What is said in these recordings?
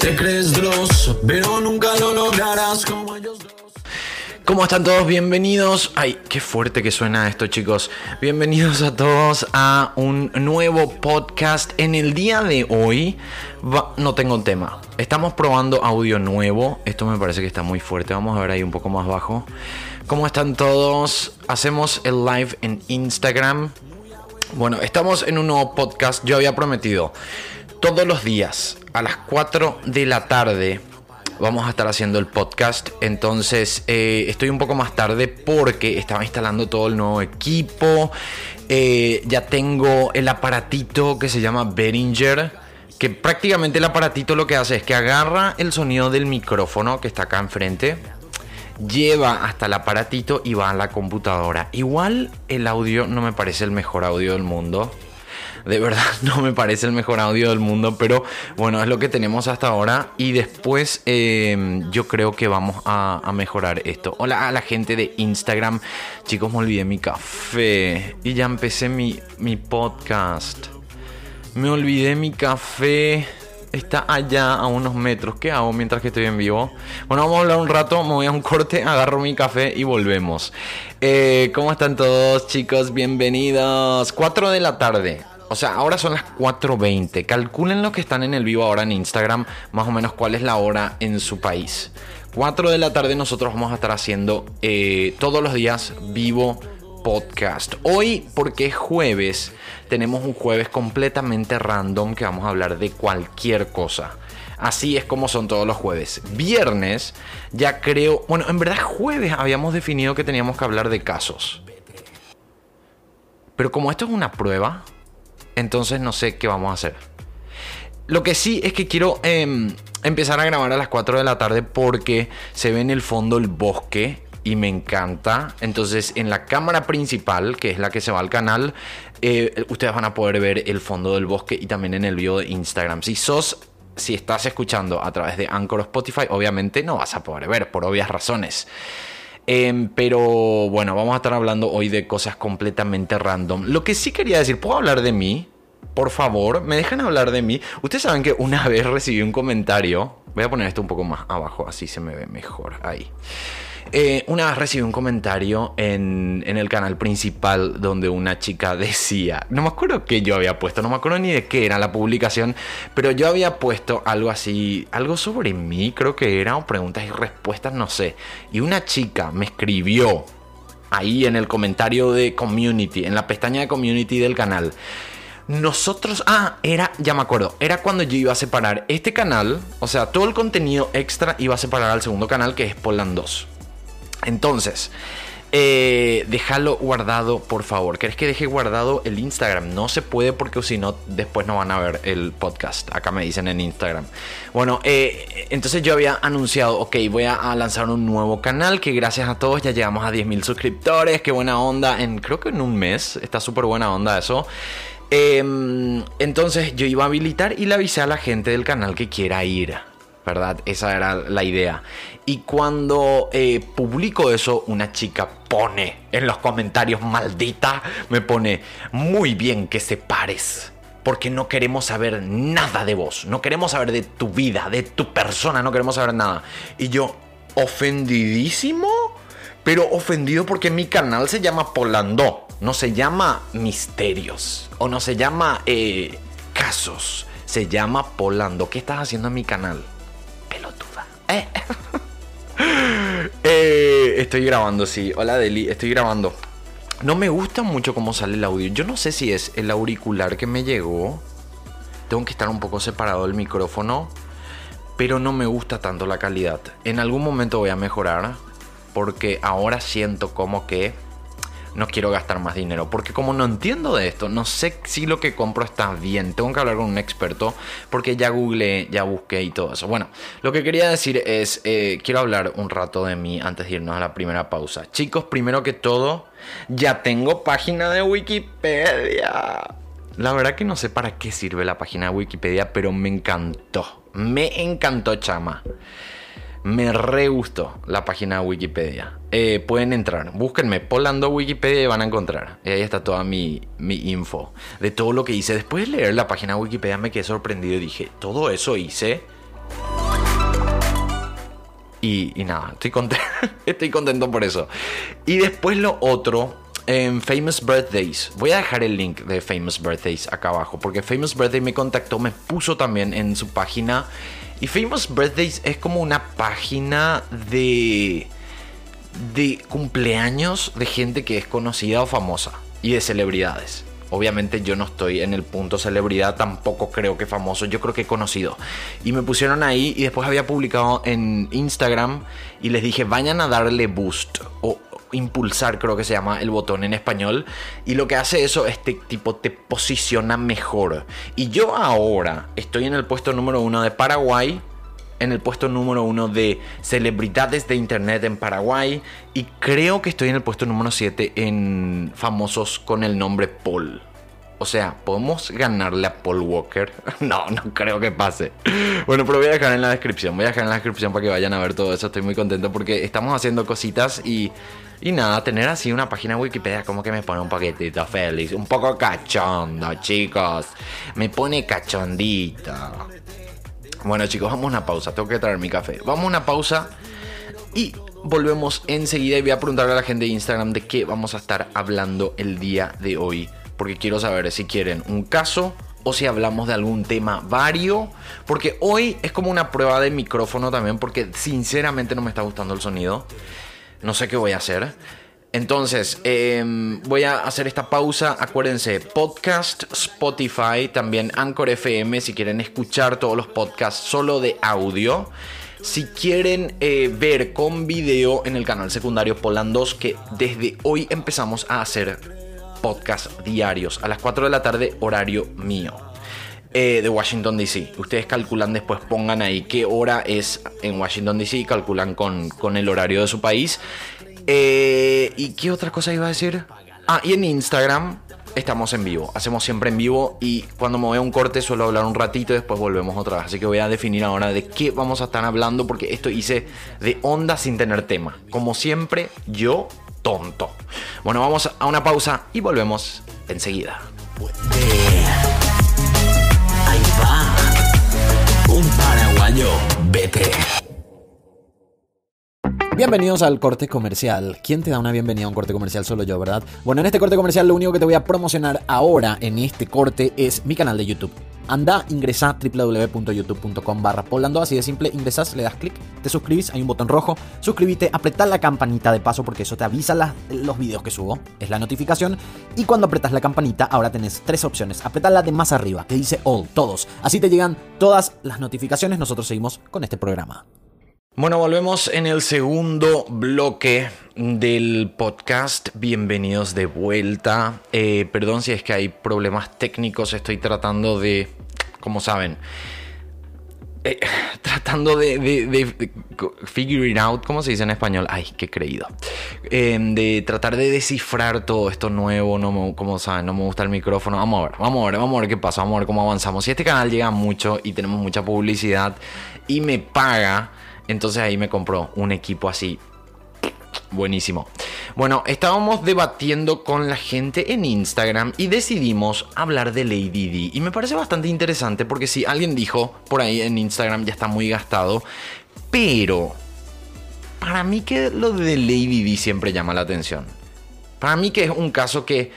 te crees pero nunca lo lograrás como. ¿Cómo están todos? Bienvenidos. Ay, qué fuerte que suena esto, chicos. Bienvenidos a todos a un nuevo podcast. En el día de hoy no tengo tema. Estamos probando audio nuevo. Esto me parece que está muy fuerte. Vamos a ver ahí un poco más bajo. ¿Cómo están todos? Hacemos el live en Instagram. Bueno, estamos en un nuevo podcast. Yo había prometido todos los días a las 4 de la tarde vamos a estar haciendo el podcast. Entonces eh, estoy un poco más tarde porque estaba instalando todo el nuevo equipo. Eh, ya tengo el aparatito que se llama Behringer. Que prácticamente el aparatito lo que hace es que agarra el sonido del micrófono que está acá enfrente. Lleva hasta el aparatito y va a la computadora. Igual el audio no me parece el mejor audio del mundo. De verdad no me parece el mejor audio del mundo, pero bueno, es lo que tenemos hasta ahora. Y después em, yo creo que vamos a, mejorar esto. Hola a la gente de Instagram. Chicos, me olvidé mi café. Y ya empecé mi, mi podcast. Me olvidé mi café está allá a unos metros. ¿Qué hago mientras que estoy en vivo? Bueno, vamos a hablar un rato, me voy a un corte, agarro mi café y volvemos. Eh, ¿Cómo están todos chicos? Bienvenidos. 4 de la tarde. O sea, ahora son las 4.20. Calculen lo que están en el vivo ahora en Instagram, más o menos cuál es la hora en su país. 4 de la tarde nosotros vamos a estar haciendo eh, todos los días vivo podcast. Hoy, porque es jueves, tenemos un jueves completamente random que vamos a hablar de cualquier cosa. Así es como son todos los jueves. Viernes, ya creo, bueno, en verdad jueves habíamos definido que teníamos que hablar de casos. Pero como esto es una prueba, entonces no sé qué vamos a hacer. Lo que sí es que quiero em, empezar a grabar a las 4 de la tarde porque se ve en el fondo el bosque y me encanta. Entonces en la cámara principal, que es la que se va al canal, eh, ustedes van a poder ver el fondo del bosque y también en el video de Instagram. Si sos, si estás escuchando a través de Anchor o Spotify, obviamente no vas a poder ver por obvias razones. Em, pero bueno, vamos a estar hablando hoy de cosas completamente random. Lo que sí quería decir, ¿puedo hablar de mí? Por favor, ¿me dejan hablar de mí? Ustedes saben que una vez recibí un comentario. Voy a poner esto un poco más abajo, así se me ve mejor. Ahí. Eh, una vez recibí un comentario en, el canal principal donde una chica decía, no me acuerdo qué yo había puesto, no me acuerdo ni de qué era la publicación, pero yo había puesto algo así, algo sobre mí, creo que era, o preguntas y respuestas, no sé. Y una chica me escribió ahí en el comentario de community, en la pestaña de community del canal. Nosotros, ah, era, ya me acuerdo, era cuando yo iba a separar este canal, o sea, todo el contenido extra iba a separar al segundo canal que es Poland 2. Entonces, eh, déjalo guardado, por favor. ¿Querés que deje guardado el Instagram? No se puede porque si no, después no van a ver el podcast. Acá me dicen en Instagram. Bueno, eh, entonces yo había anunciado, ok, voy a, lanzar un nuevo canal que gracias a todos ya llegamos a 10.000 suscriptores. Qué buena onda. En, creo que en un mes. Está súper buena onda eso. Em, entonces yo iba a habilitar y le avisé a la gente del canal que quiera ir. ¿verdad? Esa era la idea. Y cuando eh, publico eso, una chica pone en los comentarios, maldita, me pone, muy bien que separes. Porque no queremos saber nada de vos. No queremos saber de tu vida, de tu persona. No queremos saber nada. Y yo, ofendidísimo. Pero ofendido porque mi canal se llama Polando. No se llama Misterios. O no se llama eh, Casos. Se llama Polando. ¿Qué estás haciendo en mi canal? Eh. Eh, estoy grabando, sí. Hola Deli, estoy grabando. No me gusta mucho cómo sale el audio. Yo no sé si es el auricular que me llegó. Tengo que estar un poco separado del micrófono. Pero no me gusta tanto la calidad. En algún momento voy a mejorar. Porque ahora siento como que no quiero gastar más dinero. Porque como no entiendo de esto, no sé si lo que compro está bien. Tengo que hablar con un experto porque ya googleé, ya busqué y todo eso. Bueno, lo que quería decir es, eh, quiero hablar un rato de mí antes de irnos a la primera pausa. Chicos, primero que todo, ya tengo página de Wikipedia. La verdad que no sé para qué sirve la página de Wikipedia, pero me encantó. Me encantó, chama. Me re gustó la página de Wikipedia. Eh, pueden entrar, búsquenme Polando Wikipedia y van a encontrar. Y ahí está toda mi, mi info de todo lo que hice. Después de leer la página de Wikipedia me quedé sorprendido y dije, todo eso hice. Y, y nada, estoy contento, estoy contento por eso. Y después lo otro, en Famous Birthdays. Voy a dejar el link de Famous Birthdays acá abajo. Porque Famous Birthday me contactó, me puso también en su página y Famous Birthdays es como una página de de cumpleaños de gente que es conocida o famosa y de celebridades. Obviamente yo no estoy en el punto celebridad, tampoco creo que famoso, yo creo que conocido. Y me pusieron ahí y después había publicado en Instagram y les dije, vayan a darle boost o impulsar, creo que se llama el botón en español. Y lo que hace eso, este tipo te posiciona mejor. Y yo ahora estoy en el puesto número uno de Paraguay. En el puesto número uno de celebridades de internet en Paraguay. Y creo que estoy en el puesto número 7 en famosos con el nombre Paul. O sea, ¿podemos ganarle a Paul Walker? No, no creo que pase. Bueno, pero voy a dejar en la descripción. Voy a dejar en la descripción para que vayan a ver todo eso. Estoy muy contento porque estamos haciendo cositas y y nada, tener así una página de Wikipedia como que me pone un poquitito feliz. Un poco cachondo, chicos. Me pone cachondita. Bueno, chicos, vamos a una pausa. Tengo que traer mi café. Vamos a una pausa y volvemos enseguida. Y voy a preguntarle a la gente de Instagram de qué vamos a estar hablando el día de hoy. Porque quiero saber si quieren un caso o si hablamos de algún tema vario. Porque hoy es como una prueba de micrófono también, porque sinceramente no me está gustando el sonido. No sé qué voy a hacer. Entonces, em, voy a hacer esta pausa. Acuérdense, podcast, Spotify, también Anchor FM, si quieren escuchar todos los podcasts solo de audio. Si quieren eh, ver con video en el canal secundario Polandos, que desde hoy empezamos a hacer podcast diarios a las 4 de la tarde, horario mío. Eh, de Washington DC. Ustedes calculan después, pongan ahí qué hora es en Washington DC calculan con, con el horario de su país. Eh, ¿Y qué otra cosa iba a decir? Ah, y en Instagram estamos en vivo. Hacemos siempre en vivo y cuando me voy un corte suelo hablar un ratito y después volvemos otra vez. Así que voy a definir ahora de qué vamos a estar hablando porque esto hice de onda sin tener tema. Como siempre, yo tonto. Bueno, vamos a una pausa y volvemos enseguida. Un paraguayo, vete. Bienvenidos al corte comercial. ¿Quién te da una bienvenida a un corte comercial? Solo yo, ¿verdad? Bueno, en este corte comercial lo único que te voy a promocionar ahora en este corte es mi canal de YouTube. Anda, ingresa www.youtube.com barra polando, así de simple, ingresas, le das clic, te suscribís, hay un botón rojo, suscríbete, apretá la campanita de paso porque eso te avisa los videos que subo, es la notificación, y cuando apretas la campanita ahora tenés tres opciones, apretá la de más arriba, que dice all, todos, así te llegan todas las notificaciones, nosotros seguimos con este programa. Bueno, volvemos en el segundo bloque del podcast. Bienvenidos de vuelta. Eh, perdón si es que hay problemas técnicos. Estoy tratando de, como saben, eh, tratando de, de, figure it out, ¿cómo se dice en español? Ay, qué creído. Em, de tratar de descifrar todo esto nuevo, no como saben, no me gusta el micrófono. Vamos a ver, vamos a ver, vamos a ver qué pasa, vamos a ver cómo avanzamos. Si este canal llega mucho y tenemos mucha publicidad y me paga entonces ahí me compró un equipo así. Buenísimo. Bueno, estábamos debatiendo con la gente en Instagram y decidimos hablar de Lady D. Y me parece bastante interesante porque si alguien dijo por ahí en Instagram ya está muy gastado. Pero para mí que lo de Lady D siempre llama la atención. Para mí que es un caso que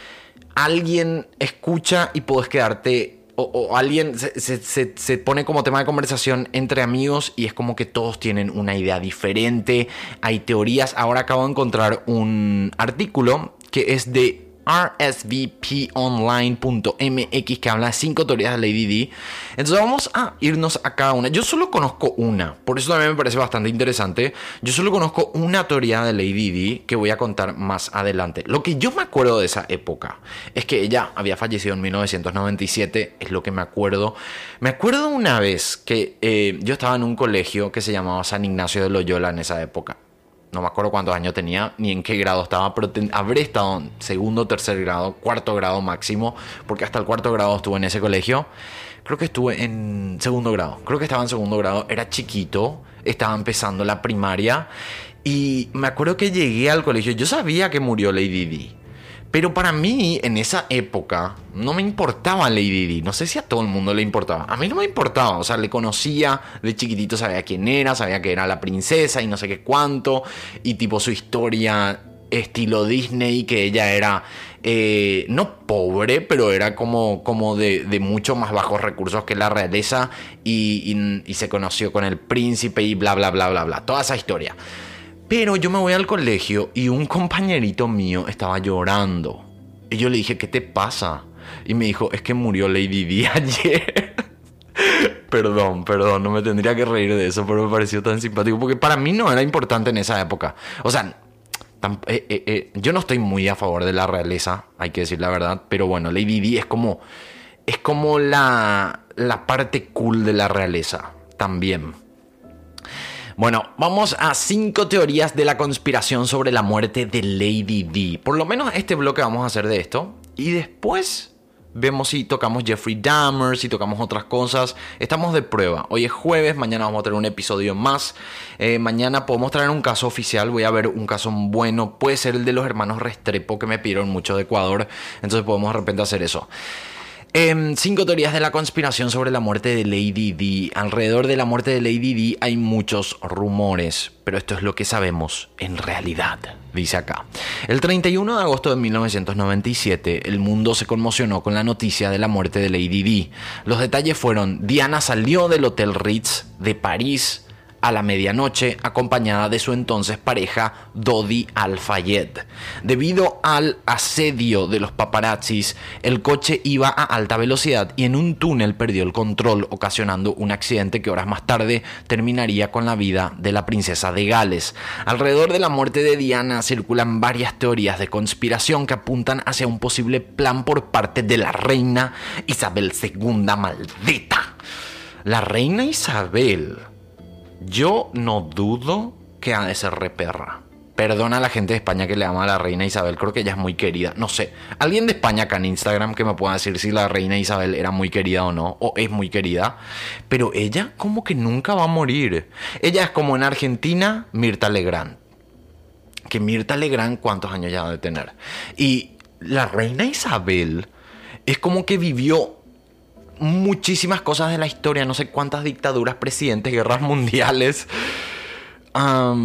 alguien escucha y puedes quedarte o, alguien se, pone como tema de conversación entre amigos y es como que todos tienen una idea diferente, hay teorías. Ahora acabo de encontrar un artículo que es de rsvponline.mx que habla de cinco teorías de Lady D. Entonces vamos a irnos a cada una. Yo solo conozco una, por eso también me parece bastante interesante. Yo solo conozco una teoría de Lady D que voy a contar más adelante. Lo que yo me acuerdo de esa época es que ella había fallecido en 1997, es lo que me acuerdo. Me acuerdo una vez que eh, yo estaba en un colegio que se llamaba San Ignacio de Loyola en esa época no me acuerdo cuántos años tenía ni en qué grado estaba, pero habré estado en segundo, tercer grado, cuarto grado máximo, porque hasta el cuarto grado estuve en ese colegio. Creo que estuve en segundo grado, creo que estaba en segundo grado, era chiquito, estaba empezando la primaria y me acuerdo que llegué al colegio, yo sabía que murió Lady Di. Pero para mí, en esa época, no me importaba Lady Di. No sé si a todo el mundo le importaba. A mí no me importaba. O sea, le conocía de chiquitito, sabía quién era, sabía que era la princesa y no sé qué cuánto. Y tipo su historia estilo Disney, que ella era, eh, no pobre, pero era como, como de, de mucho más bajos recursos que la realeza. Y, y se conoció con el príncipe y bla, bla, bla, bla, bla. Toda esa historia. Pero yo me voy al colegio y un compañerito mío estaba llorando. Y yo le dije, ¿qué te pasa? Y me dijo, es que murió Lady Di ayer. perdón, perdón, no me tendría que reír de eso, pero me pareció tan simpático. Porque para mí no era importante en esa época. O sea, eh, eh, eh, yo no estoy muy a favor de la realeza, hay que decir la verdad. Pero bueno, Lady Di es como, es como la, la parte cool de la realeza también. Bueno, vamos a cinco teorías de la conspiración sobre la muerte de Lady D. Por lo menos este bloque vamos a hacer de esto. Y después vemos si tocamos Jeffrey Dahmer, si tocamos otras cosas. Estamos de prueba. Hoy es jueves, mañana vamos a tener un episodio más. Eh, mañana podemos traer un caso oficial. Voy a ver un caso bueno. Puede ser el de los hermanos Restrepo que me pidieron mucho de Ecuador. Entonces podemos de repente hacer eso. Em, cinco teorías de la conspiración sobre la muerte de Lady D. Alrededor de la muerte de Lady D hay muchos rumores, pero esto es lo que sabemos en realidad, dice acá. El 31 de agosto de 1997, el mundo se conmocionó con la noticia de la muerte de Lady D. Los detalles fueron, Diana salió del Hotel Ritz de París a la medianoche acompañada de su entonces pareja Dodi Al-Fayed. Debido al asedio de los paparazzis, el coche iba a alta velocidad y en un túnel perdió el control, ocasionando un accidente que horas más tarde terminaría con la vida de la princesa de Gales. Alrededor de la muerte de Diana circulan varias teorías de conspiración que apuntan hacia un posible plan por parte de la reina Isabel II maldita. La reina Isabel yo no dudo que ha de ser reperra. Perdona a la gente de España que le ama a la reina Isabel, creo que ella es muy querida. No sé, alguien de España acá en Instagram que me pueda decir si la reina Isabel era muy querida o no, o es muy querida. Pero ella como que nunca va a morir. Ella es como en Argentina, Mirta Legrand. Que Mirta Legrand, ¿cuántos años ya debe tener? Y la reina Isabel es como que vivió muchísimas cosas de la historia, no sé cuántas dictaduras, presidentes, guerras mundiales. Ah,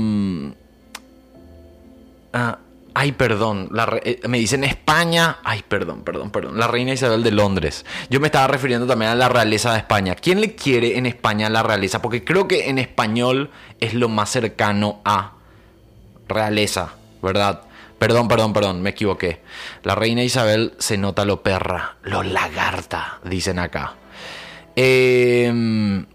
ay, perdón, eh, me dicen España. Ay, perdón, perdón, perdón. La reina Isabel de Londres. Yo me estaba refiriendo también a la realeza de España. ¿Quién le quiere en España la realeza? Porque creo que en español es lo más cercano a realeza, ¿verdad? Perdón, perdón, perdón, me equivoqué. La reina Isabel se nota lo perra, lo lagarta, dicen acá. Em,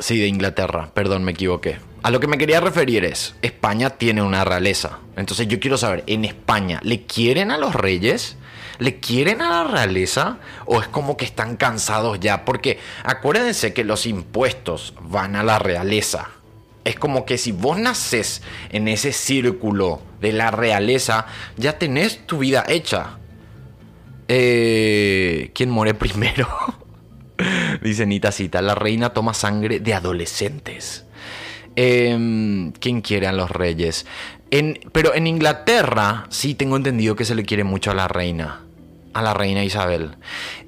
sí, de Inglaterra, perdón, me equivoqué. A lo que me quería referir es, España tiene una realeza. Entonces yo quiero saber, ¿en España le quieren a los reyes? ¿Le quieren a la realeza? ¿O es como que están cansados ya? Porque acuérdense que los impuestos van a la realeza es como que si vos naces en ese círculo de la realeza, ya tenés tu vida hecha. Eh, ¿Quién muere primero? Dice Nita Cita, la reina toma sangre de adolescentes. Em, ¿Quién quiere a los reyes? pero en Inglaterra sí tengo entendido que se le quiere mucho a la reina a la reina Isabel.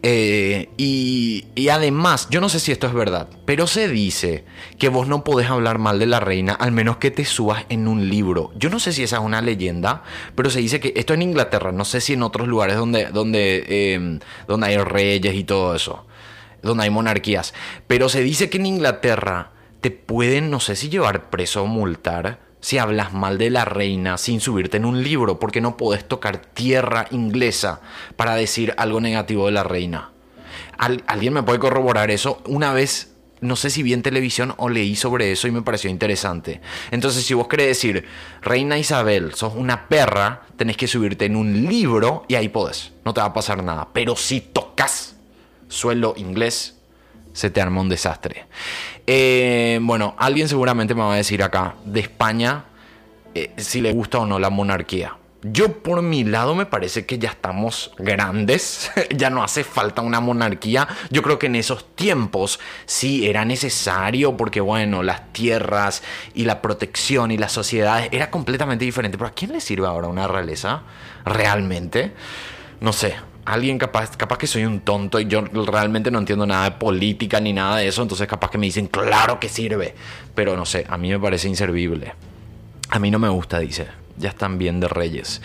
Eh, y, y, además, yo no sé si esto es verdad, pero se dice que vos no podés hablar mal de la reina al menos que te subas en un libro. Yo no sé si esa es una leyenda, pero se dice que esto en Inglaterra, no sé si en otros lugares donde, donde, em, donde hay reyes y todo eso, donde hay monarquías, pero se dice que en Inglaterra te pueden, no sé si llevar preso o multar si hablas mal de la reina sin subirte en un libro, porque no podés tocar tierra inglesa para decir algo negativo de la reina. ¿Alguien me puede corroborar eso? Una vez, no sé si vi en televisión o leí sobre eso y me pareció interesante. Entonces, si vos querés decir, Reina Isabel, sos una perra, tenés que subirte en un libro y ahí podés. No te va a pasar nada. Pero si tocas suelo inglés, se te arma un desastre. Eh, bueno, alguien seguramente me va a decir acá, de España, eh, si le gusta o no la monarquía. Yo por mi lado me parece que ya estamos grandes, ya no hace falta una monarquía. Yo creo que en esos tiempos sí era necesario porque bueno, las tierras y la protección y las sociedades era completamente diferente. Pero ¿a quién le sirve ahora una realeza? ¿Realmente? No sé, alguien capaz, capaz que soy un tonto y yo realmente no entiendo nada de política ni nada de eso, entonces capaz que me dicen, claro que sirve, pero no sé, a mí me parece inservible. A mí no me gusta, dice ya están bien de reyes.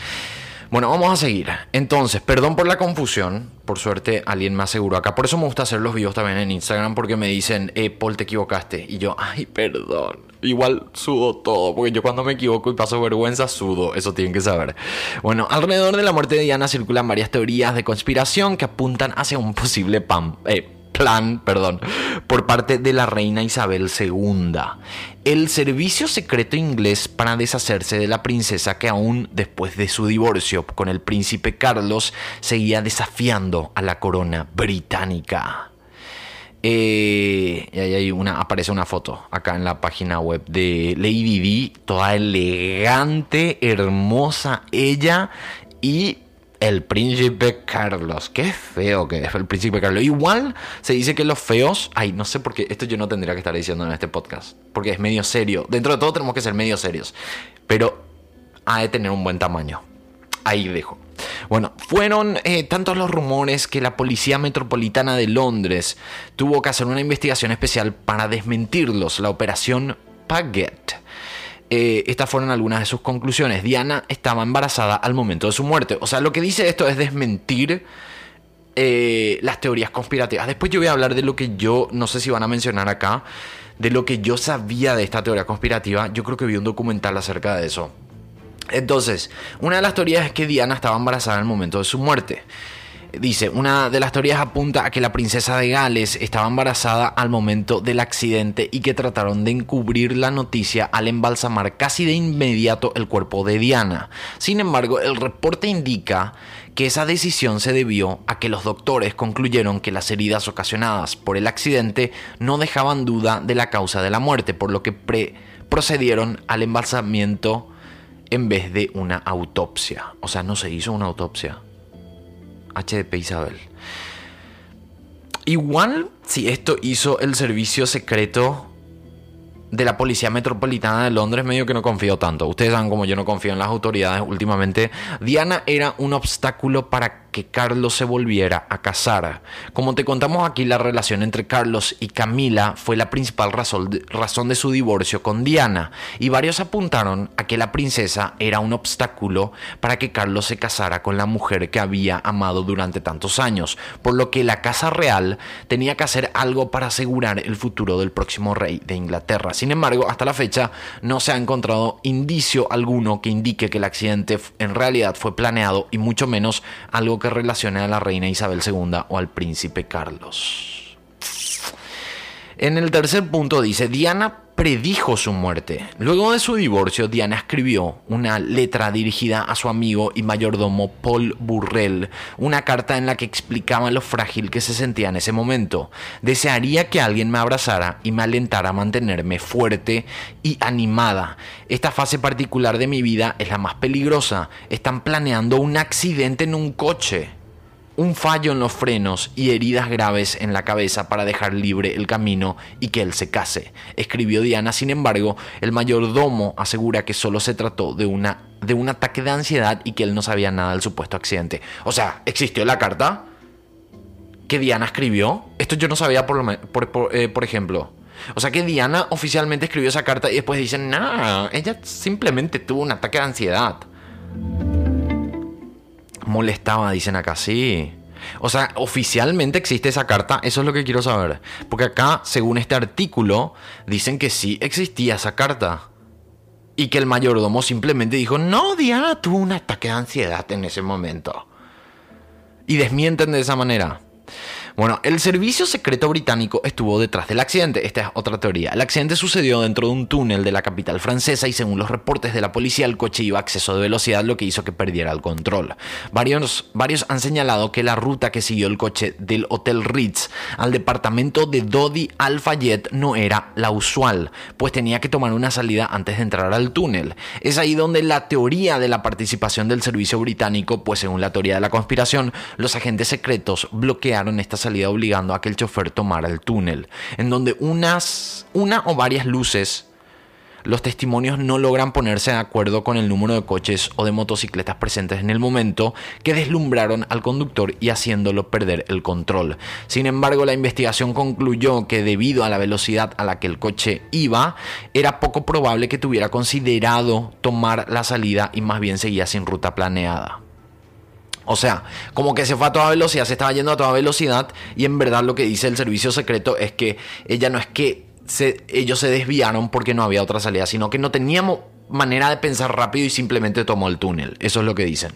Bueno, vamos a seguir. Entonces, perdón por la confusión. Por suerte, alguien me aseguró acá. Por eso me gusta hacer los videos también en Instagram, porque me dicen, eh, Paul, te equivocaste. Y yo, ay, perdón. Igual sudo todo, porque yo cuando me equivoco y paso vergüenza, sudo. Eso tienen que saber. Bueno, alrededor de la muerte de Diana circulan varias teorías de conspiración que apuntan hacia un posible eh, plan, perdón, por parte de la reina Isabel II. El servicio secreto inglés para deshacerse de la princesa que aún después de su divorcio con el príncipe Carlos seguía desafiando a la corona británica. Eh, ahí aparece una foto acá en la página web de Lady Di, toda elegante, hermosa ella y el príncipe Carlos. Qué feo que es el príncipe Carlos. Igual se dice que los feos. Ay, no sé por qué. Esto yo no tendría que estar diciendo en este podcast. Porque es medio serio. Dentro de todo tenemos que ser medio serios. Pero ha de tener un buen tamaño. Ahí dejo. Bueno, fueron eh, tantos los rumores que la Policía Metropolitana de Londres tuvo que hacer una investigación especial para desmentirlos. La operación Paget eh, estas fueron algunas de sus conclusiones. Diana estaba embarazada al momento de su muerte. O sea, lo que dice esto es desmentir eh, las teorías conspirativas. Después yo voy a hablar de lo que yo, no sé si van a mencionar acá, de lo que yo sabía de esta teoría conspirativa. Yo creo que vi un documental acerca de eso. Entonces, una de las teorías es que Diana estaba embarazada al momento de su muerte. Dice, una de las teorías apunta a que la princesa de Gales estaba embarazada al momento del accidente y que trataron de encubrir la noticia al embalsamar casi de inmediato el cuerpo de Diana. Sin embargo, el reporte indica que esa decisión se debió a que los doctores concluyeron que las heridas ocasionadas por el accidente no dejaban duda de la causa de la muerte, por lo que procedieron al embalsamiento en vez de una autopsia. O sea, no se hizo una autopsia. HDP Isabel. Igual si esto hizo el servicio secreto de la Policía Metropolitana de Londres medio que no confío tanto. Ustedes saben como yo no confío en las autoridades últimamente. Diana era un obstáculo para que Carlos se volviera a casar. Como te contamos aquí, la relación entre Carlos y Camila fue la principal razón de, razón de su divorcio con Diana, y varios apuntaron a que la princesa era un obstáculo para que Carlos se casara con la mujer que había amado durante tantos años, por lo que la Casa Real tenía que hacer algo para asegurar el futuro del próximo rey de Inglaterra. Sin embargo, hasta la fecha no se ha encontrado indicio alguno que indique que el accidente en realidad fue planeado y mucho menos algo que relacione a la reina Isabel II o al príncipe Carlos. En el tercer punto dice, Diana predijo su muerte. Luego de su divorcio, Diana escribió una letra dirigida a su amigo y mayordomo Paul Burrell, una carta en la que explicaba lo frágil que se sentía en ese momento. Desearía que alguien me abrazara y me alentara a mantenerme fuerte y animada. Esta fase particular de mi vida es la más peligrosa. Están planeando un accidente en un coche un fallo en los frenos y heridas graves en la cabeza para dejar libre el camino y que él se case. Escribió Diana, sin embargo, el mayordomo asegura que solo se trató de, una, de un ataque de ansiedad y que él no sabía nada del supuesto accidente. O sea, ¿existió la carta que Diana escribió? Esto yo no sabía por, eh, por ejemplo. O sea que Diana oficialmente escribió esa carta y después dicen, no, ella simplemente tuvo un ataque de ansiedad molestaba, dicen acá, sí. O sea, oficialmente existe esa carta, eso es lo que quiero saber. Porque acá, según este artículo, dicen que sí existía esa carta. Y que el mayordomo simplemente dijo, no, Diana tuvo un ataque de ansiedad en ese momento. Y desmienten de esa manera. Bueno, el servicio secreto británico estuvo detrás del accidente. Esta es otra teoría. El accidente sucedió dentro de un túnel de la capital francesa y según los reportes de la policía, el coche iba a exceso de velocidad, lo que hizo que perdiera el control. Varios, varios han señalado que la ruta que siguió el coche del Hotel Ritz al departamento de Dodi Al-Fayed no era la usual, pues tenía que tomar una salida antes de entrar al túnel. Es ahí donde la teoría de la participación del servicio británico, pues según la teoría de la conspiración, los agentes secretos bloquearon esta salida obligando a que el chofer tomara el túnel, en donde unas, una o varias luces los testimonios no logran ponerse de acuerdo con el número de coches o de motocicletas presentes en el momento que deslumbraron al conductor y haciéndolo perder el control. Sin embargo, la investigación concluyó que debido a la velocidad a la que el coche iba, era poco probable que tuviera considerado tomar la salida y más bien seguía sin ruta planeada. O sea, como que se fue a toda velocidad, se estaba yendo a toda velocidad y en verdad lo que dice el servicio secreto es que ella no es que ellos se desviaron porque no había otra salida, sino que no teníamos manera de pensar rápido y simplemente tomó el túnel. Eso es lo que dicen.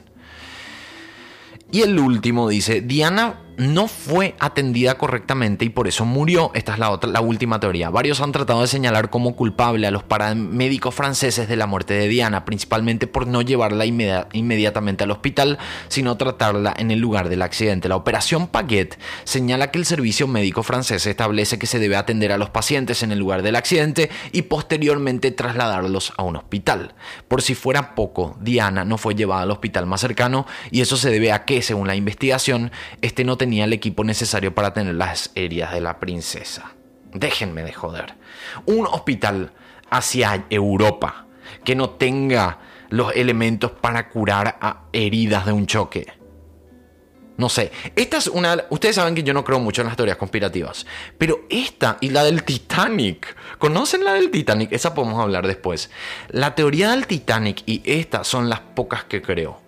Y el último dice, Diana no fue atendida correctamente y por eso murió. Esta es la, última teoría. Varios han tratado de señalar como culpable a los paramédicos franceses de la muerte de Diana, principalmente por no llevarla inmediatamente al hospital, sino tratarla en el lugar del accidente. La operación Paguet señala que el servicio médico francés establece que se debe atender a los pacientes en el lugar del accidente y posteriormente trasladarlos a un hospital. Por si fuera poco, Diana no fue llevada al hospital más cercano y eso se debe a que, según la investigación, este no tenía el equipo necesario para tener las heridas de la princesa. Déjenme de joder. Un hospital hacia Europa que no tenga los elementos para curar a heridas de un choque. No sé, esta es una... Ustedes saben que yo no creo mucho en las teorías conspirativas, pero esta y la del Titanic, ¿conocen la del Titanic? Esa podemos hablar después. La teoría del Titanic y esta son las pocas que creo.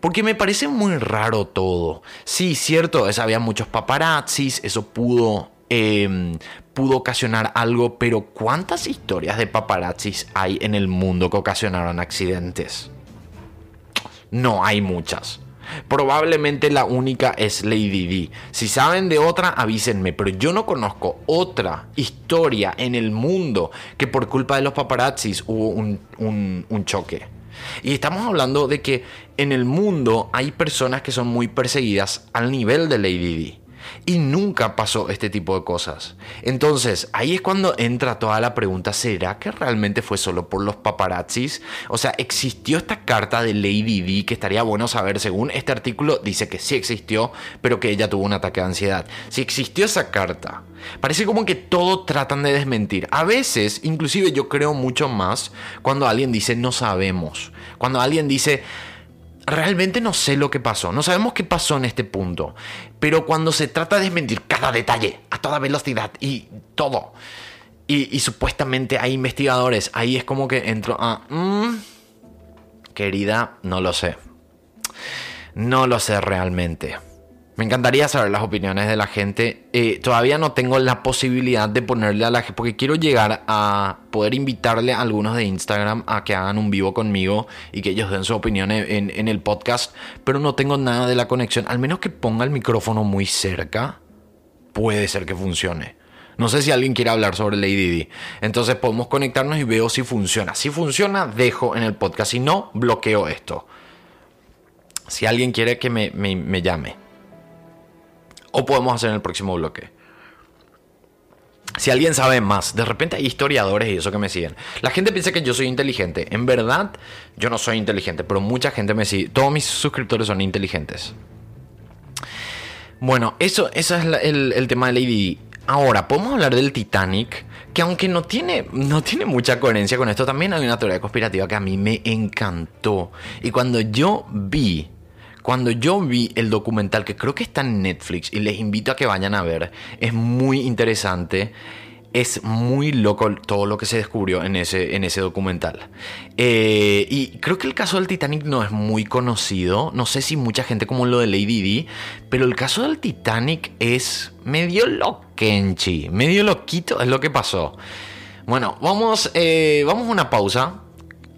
Porque me parece muy raro todo. Sí, cierto, es, había muchos paparazzis, eso pudo, em, pudo ocasionar algo, pero ¿cuántas historias de paparazzis hay en el mundo que ocasionaron accidentes? No hay muchas. Probablemente la única es Lady D. Si saben de otra, avísenme, pero yo no conozco otra historia en el mundo que por culpa de los paparazzis hubo un, un choque. Y estamos hablando de que en el mundo hay personas que son muy perseguidas al nivel de Lady D. Y nunca pasó este tipo de cosas. Entonces, ahí es cuando entra toda la pregunta, ¿será que realmente fue solo por los paparazzis? O sea, ¿existió esta carta de Lady D que estaría bueno saber? Según este artículo dice que sí existió, pero que ella tuvo un ataque de ansiedad. Si existió esa carta, parece como que todo tratan de desmentir. A veces, inclusive yo creo mucho más cuando alguien dice no sabemos. Cuando alguien dice realmente no sé lo que pasó, no sabemos qué pasó en este punto, pero cuando se trata de desmentir cada detalle a toda velocidad y todo, y, supuestamente hay investigadores, ahí es como que entro a... Mm, querida, no lo sé. No lo sé realmente. Me encantaría saber las opiniones de la gente. Eh, todavía no tengo la posibilidad de ponerle a la gente, porque quiero llegar a poder invitarle a algunos de Instagram a que hagan un vivo conmigo y que ellos den su opinión en, el podcast, pero no tengo nada de la conexión. Al menos que ponga el micrófono muy cerca, puede ser que funcione. No sé si alguien quiere hablar sobre Lady D. Entonces podemos conectarnos y veo si funciona. Si funciona, dejo en el podcast. Si no, bloqueo esto. Si alguien quiere que me llame. O podemos hacer en el próximo bloque. Si alguien sabe más, de repente hay historiadores y eso que me siguen. La gente piensa que yo soy inteligente. En verdad, yo no soy inteligente, pero mucha gente me sigue. Todos mis suscriptores son inteligentes. Bueno, eso, es el, tema de Lady Ahora, podemos hablar del Titanic, que aunque no tiene, no tiene mucha coherencia con esto, también hay una teoría conspirativa que a mí me encantó. Y cuando yo vi cuando yo vi el documental, que creo que está en Netflix, y les invito a que vayan a ver, es muy interesante. Es muy loco todo lo que se descubrió en ese, en ese documental. Eh, y creo que el caso del Titanic no es muy conocido. No sé si mucha gente como lo de Lady D. Pero el caso del Titanic es medio loquenchi. Medio loquito es lo que pasó. Bueno, vamos, eh, vamos a una pausa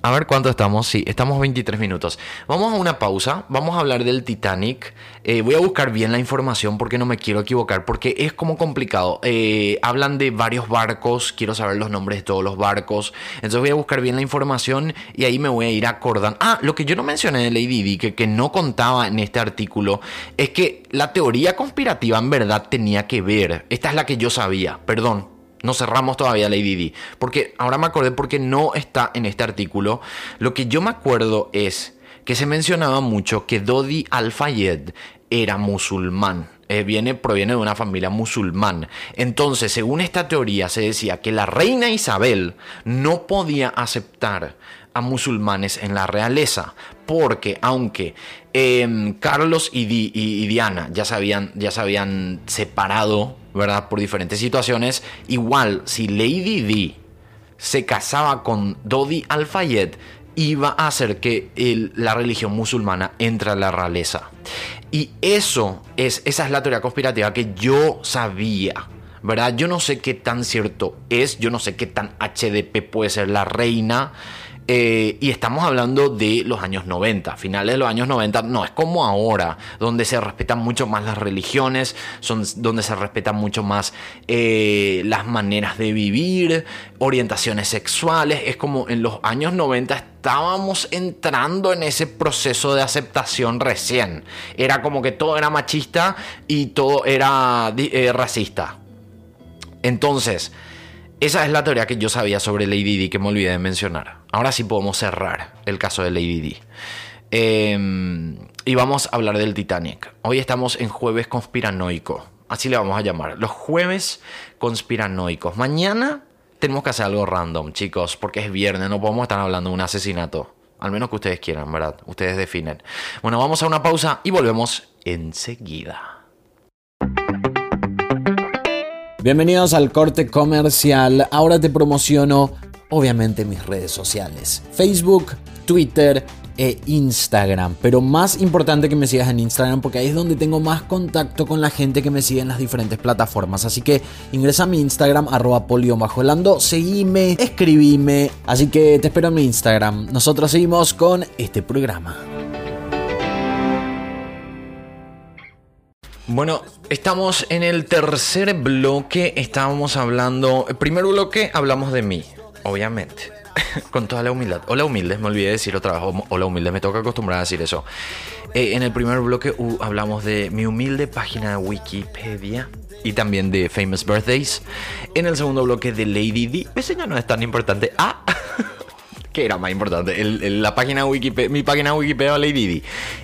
A ver cuánto estamos. Sí, estamos 23 minutos. Vamos a una pausa. Vamos a hablar del Titanic. Eh, voy a buscar bien la información porque no me quiero equivocar. Porque es como complicado. Eh, hablan de varios barcos. Quiero saber los nombres de todos los barcos. Entonces voy a buscar bien la información y ahí me voy a ir acordando. Ah, lo que yo no mencioné de Lady Di, que, que no contaba en este artículo, es que la teoría conspirativa en verdad tenía que ver. Esta es la que yo sabía. Perdón, no cerramos todavía Lady Di. Porque ahora me acordé porque no está en este artículo. Lo que yo me acuerdo es que se mencionaba mucho que Dodi Al-Fayed era musulmán. Eh, viene, proviene de una familia musulmán. Entonces, según esta teoría, se decía que la reina Isabel no podía aceptar a musulmanes en la realeza. Porque aunque em, Carlos y, Diana ya habían, ya se habían separado, ¿verdad? Por diferentes situaciones, igual si Lady Di se casaba con Dodi Al-Fayed, iba a hacer que la religión musulmana entre a la realeza. Y eso es, esa es la teoría conspirativa que yo sabía. ¿Verdad? Yo no sé qué tan cierto es, yo no sé qué tan HDP puede ser la reina, eh, y estamos hablando de los años 90, finales de los años 90, no es como ahora, donde se respetan mucho más las religiones, son, donde se respetan mucho más eh, las maneras de vivir, orientaciones sexuales, es como en los años 90 estábamos entrando en ese proceso de aceptación recién, era como que todo era machista y todo era eh, racista. Entonces, esa es la teoría que yo sabía sobre Lady Di que me olvidé de mencionar. Ahora sí podemos cerrar el caso de Lady Di. Em, y vamos a hablar del Titanic. Hoy estamos en jueves conspiranoico. Así le vamos a llamar. Los jueves conspiranoicos. Mañana tenemos que hacer algo random, chicos, porque es viernes. No podemos estar hablando de un asesinato. Al menos que ustedes quieran, ¿verdad? Ustedes definen. Bueno, vamos a una pausa y volvemos enseguida. Bienvenidos al corte comercial. Ahora te promociono, obviamente, mis redes sociales: Facebook, Twitter e Instagram. Pero más importante que me sigas en Instagram porque ahí es donde tengo más contacto con la gente que me sigue en las diferentes plataformas. Así que ingresa a mi Instagram, arroba polio-lando, seguime, escribime. Así que te espero en mi Instagram. Nosotros seguimos con este programa. Bueno, estamos en el tercer bloque. Estábamos hablando. El primer bloque hablamos de mí, obviamente. Con toda la humildad. Hola humildes, me olvidé de decir otra vez. Hola humildes, me toca acostumbrar a decir eso. Eh, en el primer bloque uh, hablamos de mi humilde página de Wikipedia y también de Famous Birthdays. En el segundo bloque de Lady D. Ese ya no es tan importante. Ah. que era más importante, la página Wikipedia, mi página Wikipedia Lady Di.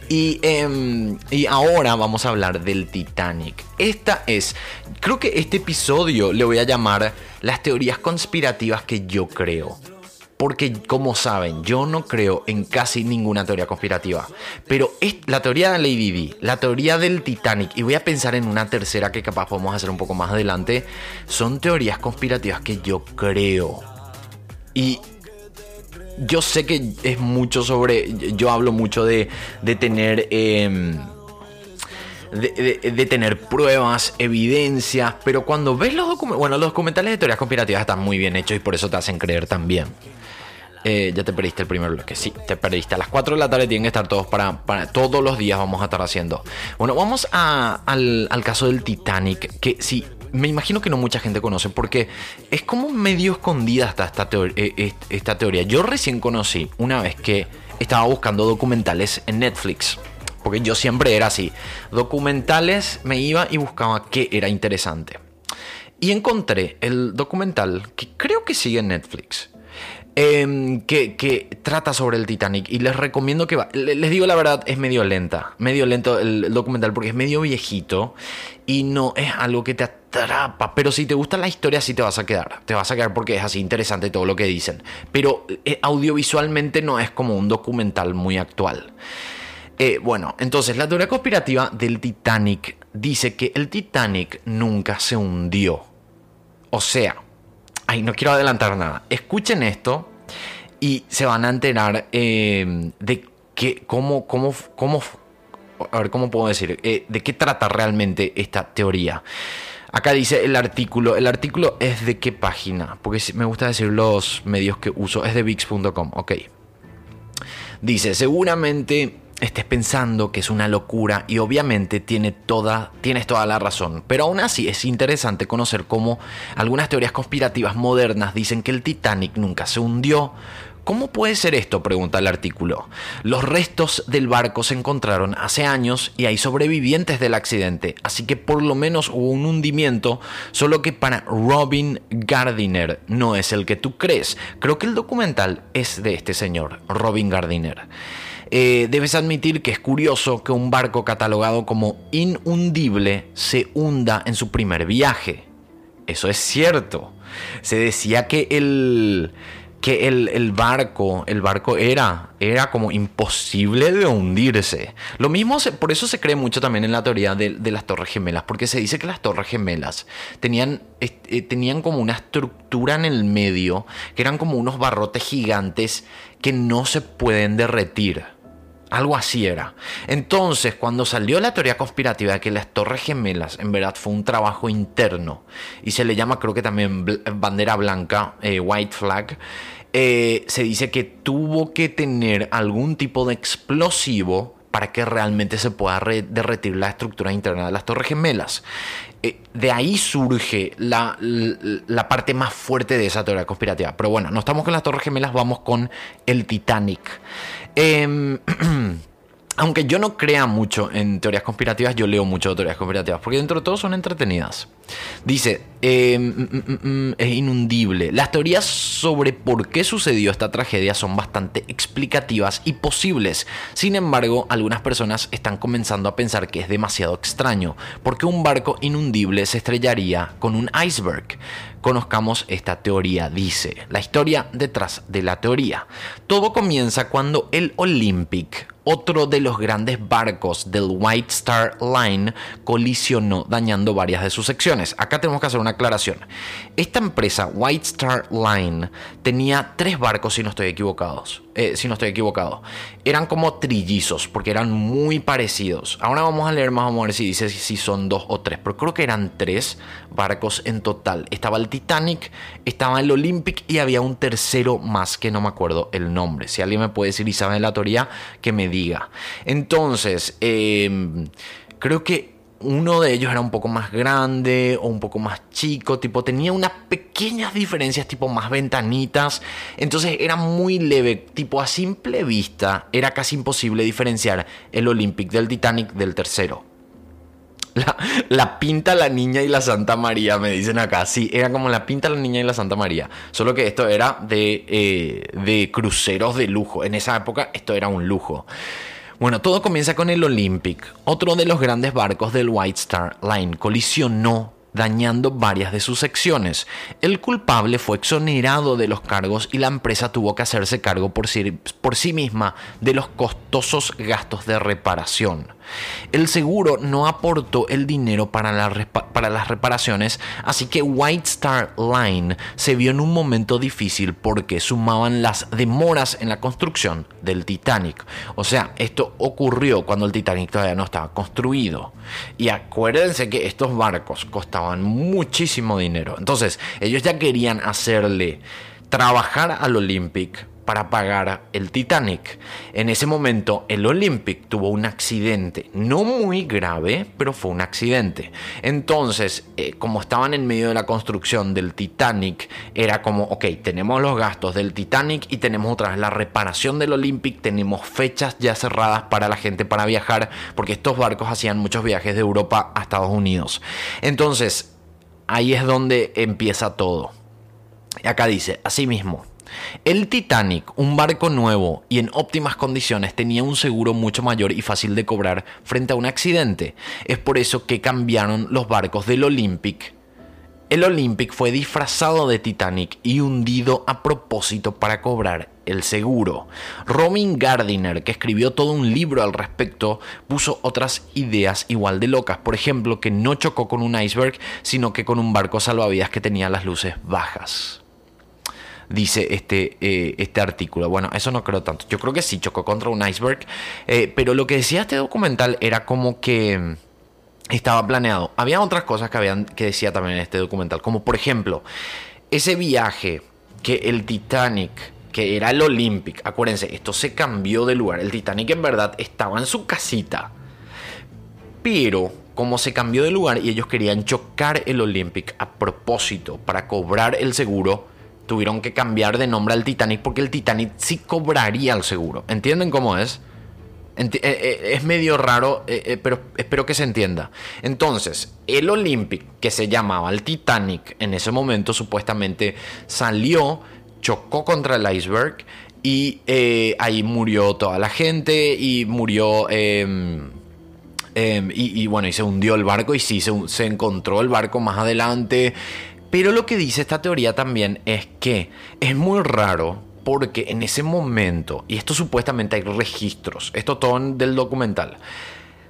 Y, em, y ahora vamos a hablar del Titanic. Esta es, creo que este episodio le voy a llamar las teorías conspirativas que yo creo. Porque como saben, yo no creo en casi ninguna teoría conspirativa. Pero es la teoría de Lady Di, la teoría del Titanic, y voy a pensar en una tercera que capaz podemos hacer un poco más adelante, son teorías conspirativas que yo creo. Y yo sé que es mucho sobre. Yo hablo mucho de, de tener. Em, de, tener pruebas, evidencias, pero cuando ves los documentales, bueno, los documentales de teorías conspirativas están muy bien hechos y por eso te hacen creer también. Eh, ya te perdiste el primer bloque, sí, te perdiste. A las 4 de la tarde tienen que estar todos para, para todos los días vamos a estar haciendo. Bueno, vamos al, al caso del Titanic, que sí, me imagino que no mucha gente conoce porque es como medio escondida esta, eh, esta teoría. Yo recién conocí una vez que estaba buscando documentales en Netflix. Porque yo siempre era así. Documentales me iba y buscaba qué era interesante. Y encontré el documental que creo que sigue en Netflix. Em, que, trata sobre el Titanic y les recomiendo que va. Les digo la verdad, es medio lenta, medio lento el, documental porque es medio viejito y no es algo que te atrapa. Pero si te gusta la historia, sí te vas a quedar. Te vas a quedar porque es así interesante todo lo que dicen. Pero eh, audiovisualmente no es como un documental muy actual. Eh, bueno, entonces la teoría conspirativa del Titanic dice que el Titanic nunca se hundió. O sea, Ay, no quiero adelantar nada. Escuchen esto y se van a enterar eh, de qué, cómo, cómo, cómo, a ver, ¿cómo puedo decir? Eh, de qué trata realmente esta teoría. Acá dice el artículo. El artículo es de qué página. Porque me gusta decir los medios que uso. Es de VIX.com. Ok. Dice, seguramente estés pensando que es una locura y obviamente tiene toda, tienes toda la razón. Pero aún así es interesante conocer cómo algunas teorías conspirativas modernas dicen que el Titanic nunca se hundió. ¿Cómo puede ser esto? pregunta el artículo. Los restos del barco se encontraron hace años y hay sobrevivientes del accidente, así que por lo menos hubo un hundimiento, solo que para Robin Gardiner no es el que tú crees. Creo que el documental es de este señor, Robin Gardiner. Eh, debes admitir que es curioso que un barco catalogado como inhundible se hunda en su primer viaje. Eso es cierto. Se decía que el que el, barco, el barco era, era como imposible de hundirse. Lo mismo, por eso se cree mucho también en la teoría de, las Torres Gemelas, porque se dice que las Torres Gemelas tenían, eh, tenían como una estructura en el medio, que eran como unos barrotes gigantes que no se pueden derretir. Algo así era. Entonces, cuando salió la teoría conspirativa de que las Torres Gemelas en verdad fue un trabajo interno y se le llama, creo que también bandera blanca, eh, white flag, eh, se dice que tuvo que tener algún tipo de explosivo para que realmente se pueda derretir la estructura interna de las Torres Gemelas. Eh, de ahí surge la, la, parte más fuerte de esa teoría conspirativa. Pero bueno, no estamos con las Torres Gemelas, vamos con el Titanic. Em, aunque yo no crea mucho en teorías conspirativas, yo leo mucho de teorías conspirativas, porque dentro de todo son entretenidas. Dice, em, mm, mm, mm, es inundible. Las teorías sobre por qué sucedió esta tragedia son bastante explicativas y posibles. Sin embargo, algunas personas están comenzando a pensar que es demasiado extraño, porque un barco inundible se estrellaría con un iceberg. Conozcamos esta teoría, dice. La historia detrás de la teoría. Todo comienza cuando el Olympic, otro de los grandes barcos del White Star Line, colisionó dañando varias de sus secciones. Acá tenemos que hacer una aclaración. Esta empresa, White Star Line, tenía tres barcos, si no estoy equivocados. Eh, si no estoy equivocado. Eran como trillizos, porque eran muy parecidos. Ahora vamos a leer más, vamos a ver si dice si son dos o tres, pero creo que eran tres barcos en total. Estaba el Titanic, estaba el Olympic y había un tercero más que no me acuerdo el nombre. Si alguien me puede decir y sabe la teoría, que me diga. Entonces, em, creo que uno de ellos era un poco más grande o un poco más chico, tipo tenía unas pequeñas diferencias, tipo más ventanitas, entonces era muy leve, tipo a simple vista era casi imposible diferenciar el Olympic del Titanic del tercero. La, pinta la niña y la Santa María, me dicen acá. Sí, era como la pinta la niña y la Santa María. Solo que esto era de, eh, de cruceros de lujo. En esa época esto era un lujo. Bueno, todo comienza con el Olympic. Otro de los grandes barcos del White Star Line colisionó dañando varias de sus secciones. El culpable fue exonerado de los cargos y la empresa tuvo que hacerse cargo por sí, por sí misma de los costosos gastos de reparación. El seguro no aportó el dinero para, para, las reparaciones, así que White Star Line se vio en un momento difícil porque sumaban las demoras en la construcción del Titanic. O sea, esto ocurrió cuando el Titanic todavía no estaba construido. Y acuérdense que estos barcos costaban muchísimo dinero. Entonces, ellos ya querían hacerle trabajar al Olympic para pagar el Titanic. En ese momento el Olympic tuvo un accidente, no muy grave, pero fue un accidente. Entonces, eh, como estaban en medio de la construcción del Titanic, era como, ok, tenemos los gastos del Titanic y tenemos otra vez la reparación del Olympic, tenemos fechas ya cerradas para la gente para viajar, porque estos barcos hacían muchos viajes de Europa a Estados Unidos. Entonces, ahí es donde empieza todo. Acá dice, asimismo, el Titanic, un barco nuevo y en óptimas condiciones, tenía un seguro mucho mayor y fácil de cobrar frente a un accidente. Es por eso que cambiaron los barcos del Olympic. El Olympic fue disfrazado de Titanic y hundido a propósito para cobrar el seguro. Robin Gardiner, que escribió todo un libro al respecto, puso otras ideas igual de locas. Por ejemplo, que no chocó con un iceberg, sino que con un barco salvavidas que tenía las luces bajas dice este, eh, este artículo. Bueno, eso no creo tanto. Yo creo que sí chocó contra un iceberg. Eh, pero lo que decía este documental era como que mm, estaba planeado. Había otras cosas que, habían, que decía también en este documental. Como por ejemplo, ese viaje que el Titanic que era el Olympic. Acuérdense, esto se cambió de lugar. El Titanic en verdad estaba en su casita. Pero como se cambió de lugar y ellos querían chocar el Olympic a propósito para cobrar el seguro, tuvieron que cambiar de nombre al Titanic porque el Titanic sí cobraría el seguro. ¿Entienden cómo es? Eh, eh, es medio raro, eh, pero espero que se entienda. Entonces, el Olympic, que se llamaba el Titanic, en ese momento supuestamente salió, chocó contra el iceberg y ahí murió toda la gente y murió... Em, em, y, bueno, y se hundió el barco y sí, se, se encontró el barco más adelante. Pero lo que dice esta teoría también es que es muy raro porque en ese momento, y esto supuestamente hay registros, esto todo del documental,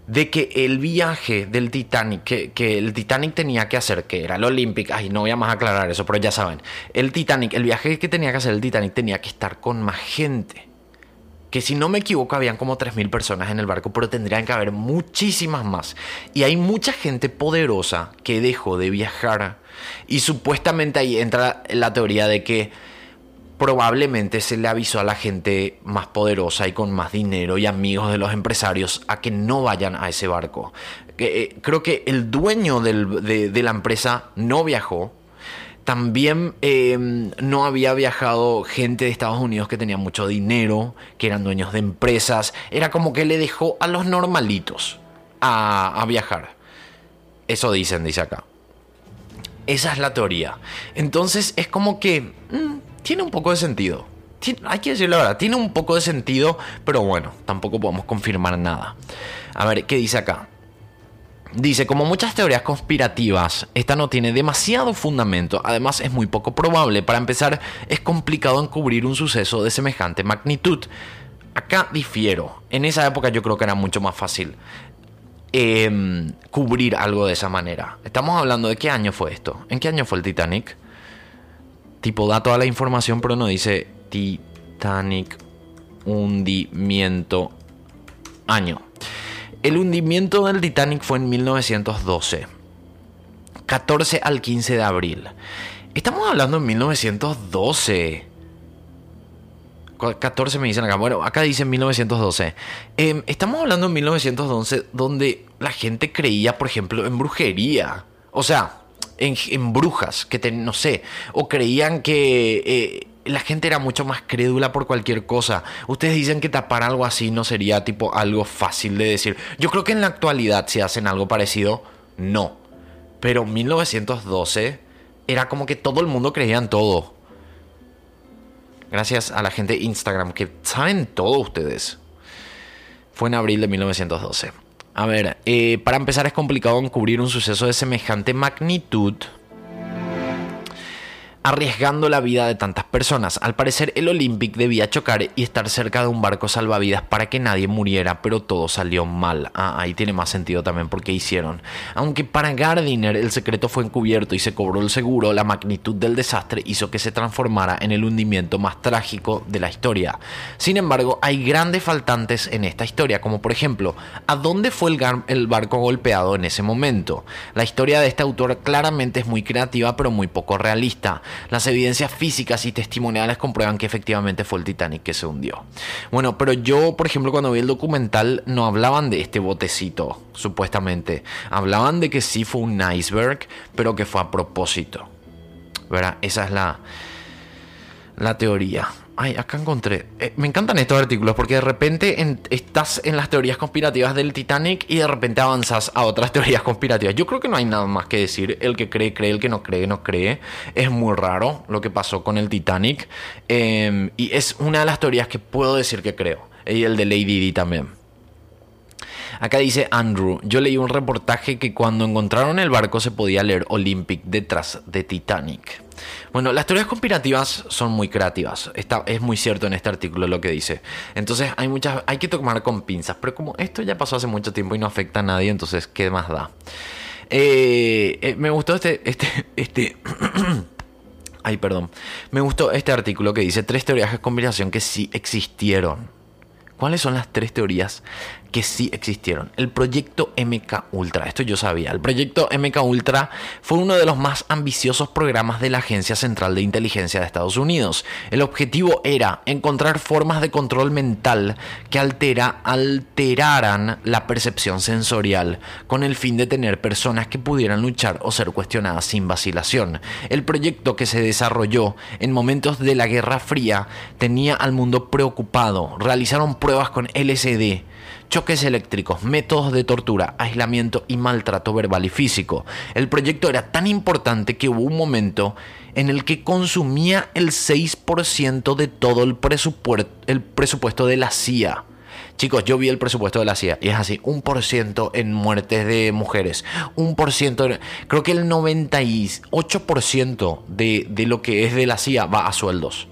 de que el viaje del Titanic, que, el Titanic tenía que hacer, que era el Olympic, ay, no voy a más aclarar eso, pero ya saben, el Titanic, el viaje que tenía que hacer el Titanic tenía que estar con más gente. Que si no me equivoco, habían como 3.000 personas en el barco, pero tendrían que haber muchísimas más. Y hay mucha gente poderosa que dejó de viajar. Y supuestamente ahí entra la teoría de que probablemente se le avisó a la gente más poderosa y con más dinero y amigos de los empresarios a que no vayan a ese barco. Eh, creo que el dueño de, la empresa no viajó. También em, no había viajado gente de Estados Unidos que tenía mucho dinero, que eran dueños de empresas. Era como que le dejó a los normalitos a, viajar. Eso dicen, dice acá. Esa es la teoría. Entonces es como que... Mm, tiene un poco de sentido. hay que decirlo la verdad, tiene un poco de sentido, pero bueno, tampoco podemos confirmar nada. A ver, ¿qué dice acá? Dice, como muchas teorías conspirativas, esta no tiene demasiado fundamento, además es muy poco probable. Para empezar, es complicado encubrir un suceso de semejante magnitud. Acá difiero. En esa época yo creo que era mucho más fácil em, cubrir algo de esa manera. Estamos hablando de qué año fue esto. ¿En qué año fue el Titanic? tipo da toda la información, pero no dice Titanic hundimiento año. El hundimiento del Titanic fue en 1912. 14 al 15 de abril. Estamos hablando en 1912. 14 me dicen acá. Bueno, acá dice 1912. Em, estamos hablando en 1912 donde la gente creía, por ejemplo, en brujería. O sea, en, brujas, que no sé, o creían que eh, la gente era mucho más crédula por cualquier cosa. Ustedes dicen que tapar algo así no sería tipo algo fácil de decir. Yo creo que en la actualidad si hacen algo parecido, no. Pero 1912 era como que todo el mundo creía en todo. Gracias a la gente de Instagram que saben todo ustedes. Fue en abril de 1912. A ver, eh, para empezar es complicado encubrir un suceso de semejante magnitud arriesgando la vida de tantas personas. Al parecer el Olympic debía chocar y estar cerca de un barco salvavidas para que nadie muriera, pero todo salió mal. Ah, ahí tiene más sentido también porque hicieron. Aunque para Gardiner el secreto fue encubierto y se cobró el seguro, la magnitud del desastre hizo que se transformara en el hundimiento más trágico de la historia. Sin embargo, hay grandes faltantes en esta historia, como por ejemplo, ¿a dónde fue el, el barco golpeado en ese momento? La historia de este autor claramente es muy creativa pero muy poco realista. Las evidencias físicas y testimoniales comprueban que efectivamente fue el Titanic que se hundió. Bueno, pero yo, por ejemplo, cuando vi el documental no hablaban de este botecito, supuestamente. Hablaban de que sí fue un iceberg, pero que fue a propósito. ¿Verdad? Esa es la, la teoría. Ay, acá encontré. Eh, me encantan estos artículos porque de repente estás en las teorías conspirativas del Titanic y de repente avanzas a otras teorías conspirativas. Yo creo que no hay nada más que decir. El que cree, cree. El que no cree, no cree. Es muy raro lo que pasó con el Titanic. Em, y es una de las teorías que puedo decir que creo. Y el de Lady Di también. Acá dice Andrew, yo leí un reportaje que cuando encontraron el barco se podía leer Olympic detrás de Titanic. Bueno, las teorías conspirativas son muy creativas. Está, es muy cierto en este artículo lo que dice. Entonces hay muchas, hay que tomar con pinzas. Pero como esto ya pasó hace mucho tiempo y no afecta a nadie, entonces ¿qué más da? Eh, eh, me gustó este, este, este. Ay, perdón. Me gustó este artículo que dice tres teorías de conspiración que sí existieron. ¿Cuáles son las tres teorías que sí existieron. El proyecto MK Ultra, esto yo sabía. El proyecto MK Ultra fue uno de los más ambiciosos programas de la Agencia Central de Inteligencia de Estados Unidos. El objetivo era encontrar formas de control mental que altera, alteraran la percepción sensorial con el fin de tener personas que pudieran luchar o ser cuestionadas sin vacilación. El proyecto que se desarrolló en momentos de la Guerra Fría tenía al mundo preocupado. Realizaron pruebas con LSD choques eléctricos, métodos de tortura, aislamiento y maltrato verbal y físico. El proyecto era tan importante que hubo un momento en el que consumía el 6% de todo el, presupuesto, el presupuesto de la CIA. Chicos, yo vi el presupuesto de la CIA y es así, un por ciento en muertes de mujeres, un por ciento, creo que el 98% de, de lo que es de la CIA va a sueldos.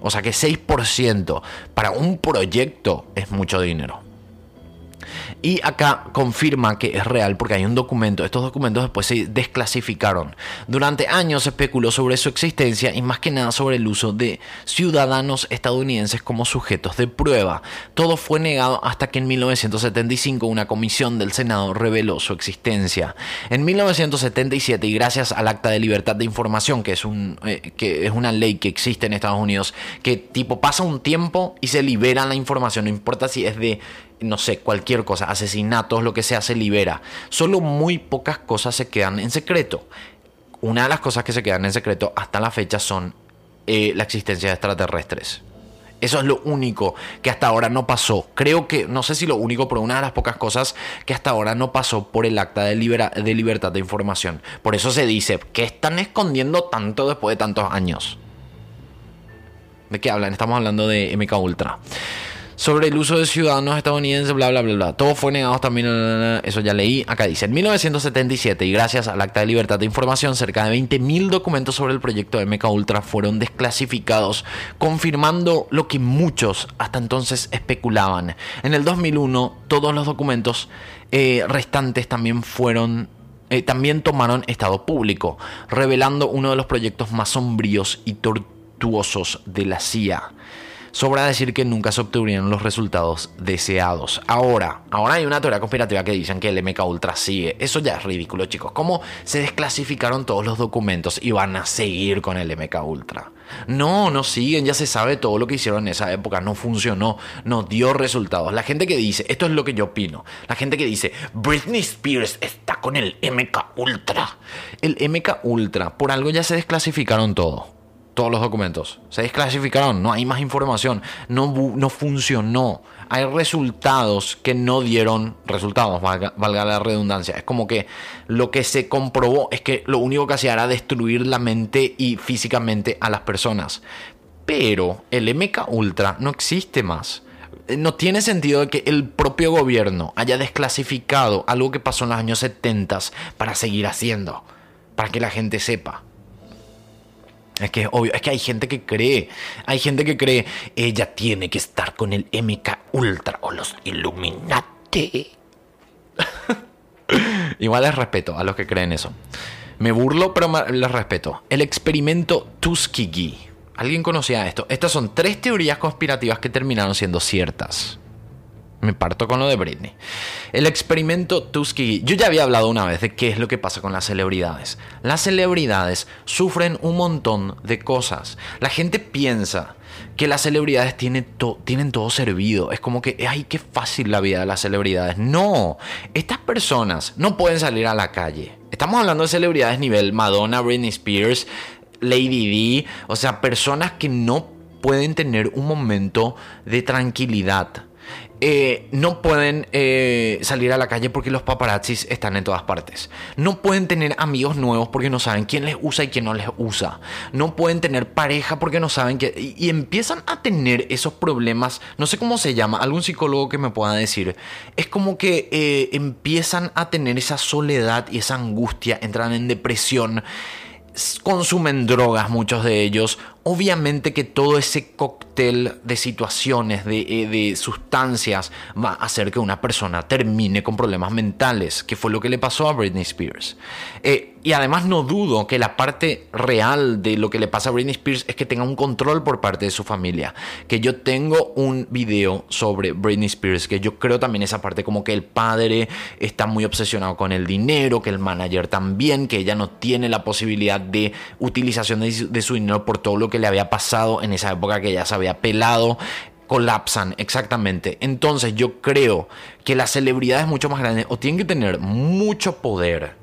O sea que 6% para un proyecto es mucho dinero. Y acá confirma que es real porque hay un documento. Estos documentos después se desclasificaron. Durante años se especuló sobre su existencia y más que nada sobre el uso de ciudadanos estadounidenses como sujetos de prueba. Todo fue negado hasta que en 1975 una comisión del Senado reveló su existencia. En 1977 y gracias al Acta de Libertad de Información, que es, un, eh, que es una ley que existe en Estados Unidos, que tipo pasa un tiempo y se libera la información, no importa si es de no sé, cualquier cosa, asesinatos, lo que sea, se libera. Solo muy pocas cosas se quedan en secreto. Una de las cosas que se quedan en secreto hasta la fecha son eh, la existencia de extraterrestres. Eso es lo único que hasta ahora no pasó. Creo que, no sé si lo único, pero una de las pocas cosas que hasta ahora no pasó por el acta de, de libertad de información. Por eso se dice, que están escondiendo tanto después de tantos años? ¿De qué hablan? Estamos hablando de MK Ultra sobre el uso de ciudadanos estadounidenses, bla, bla, bla, bla. Todo fue negado también, eso ya leí. Acá dice, en 1977 y gracias al Acta de Libertad de Información, cerca de 20.000 documentos sobre el proyecto de MK Ultra fueron desclasificados, confirmando lo que muchos hasta entonces especulaban. En el 2001, todos los documentos eh, restantes también fueron eh, también tomaron estado público, revelando uno de los proyectos más sombríos y tortuosos de la CIA. Sobra decir que nunca se obtuvieron los resultados deseados. Ahora, ahora hay una teoría conspirativa que dicen que el MK Ultra sigue. Eso ya es ridículo, chicos. ¿Cómo se desclasificaron todos los documentos y van a seguir con el MK Ultra? No, no siguen, ya se sabe todo lo que hicieron en esa época, no funcionó, no dio resultados. La gente que dice, esto es lo que yo opino, la gente que dice, Britney Spears está con el MK Ultra. El MK Ultra, por algo ya se desclasificaron todo todos los documentos. Se desclasificaron, no hay más información, no, no funcionó. Hay resultados que no dieron resultados, valga, la redundancia. Es como que lo que se comprobó es que lo único que hacía era destruir la mente y físicamente a las personas. Pero el MK Ultra no existe más. No tiene sentido que el propio gobierno haya desclasificado algo que pasó en los años 70 para seguir haciendo, para que la gente sepa. Es que es obvio, es que hay gente que cree, hay gente que cree, ella tiene que estar con el MK Ultra o los Illuminati. Igual les respeto a los que creen eso. Me burlo, pero les respeto. El experimento Tuskegee. ¿Alguien conocía esto? Estas son tres teorías conspirativas que terminaron siendo ciertas. Me parto con lo de Britney. El experimento Tuskegee. Yo ya había hablado una vez de qué es lo que pasa con las celebridades. Las celebridades sufren un montón de cosas. La gente piensa que las celebridades tienen, tienen todo servido. Es como que, ay, qué fácil la vida de las celebridades. No, estas personas no pueden salir a la calle. Estamos hablando de celebridades nivel Madonna, Britney Spears, Lady D. O sea, personas que no pueden tener un momento de tranquilidad eh, no pueden eh, salir a la calle porque los paparazzis están en todas partes. No pueden tener amigos nuevos porque no saben quién les usa y quién no les usa. No pueden tener pareja porque no saben que... Y, empiezan a tener esos problemas, no sé cómo se llama, algún psicólogo que me pueda decir. Es como que eh, empiezan a tener esa soledad y esa angustia, entran en depresión consumen drogas muchos de ellos obviamente que todo ese cóctel de situaciones, de, eh, de, sustancias, va a hacer que una persona termine con problemas mentales, que fue lo que le pasó a Britney Spears. Eh, y además no dudo que la parte real de lo que le pasa a Britney Spears es que tenga un control por parte de su familia. Que yo tengo un video sobre Britney Spears, que yo creo también esa parte como que el padre está muy obsesionado con el dinero, que el manager también, que ella no tiene la posibilidad de utilización de, su dinero por todo lo que le había pasado en esa época que ella se había pelado colapsan, exactamente. Entonces yo creo que las celebridades mucho más grandes o tienen que tener mucho poder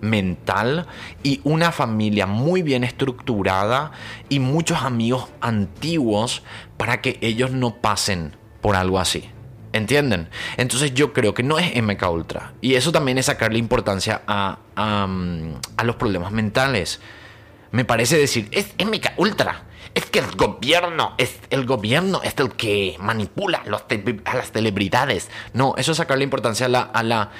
mental y una familia muy bien estructurada y muchos amigos antiguos para que ellos no pasen por algo así. ¿Entienden? Entonces yo creo que no es MK Ultra. Y eso también es sacarle importancia a, a, los problemas mentales. Me parece decir, es MK Ultra. Es que el gobierno, es el gobierno es el que manipula a las celebridades. No, eso es sacarle importancia a, la, a, la,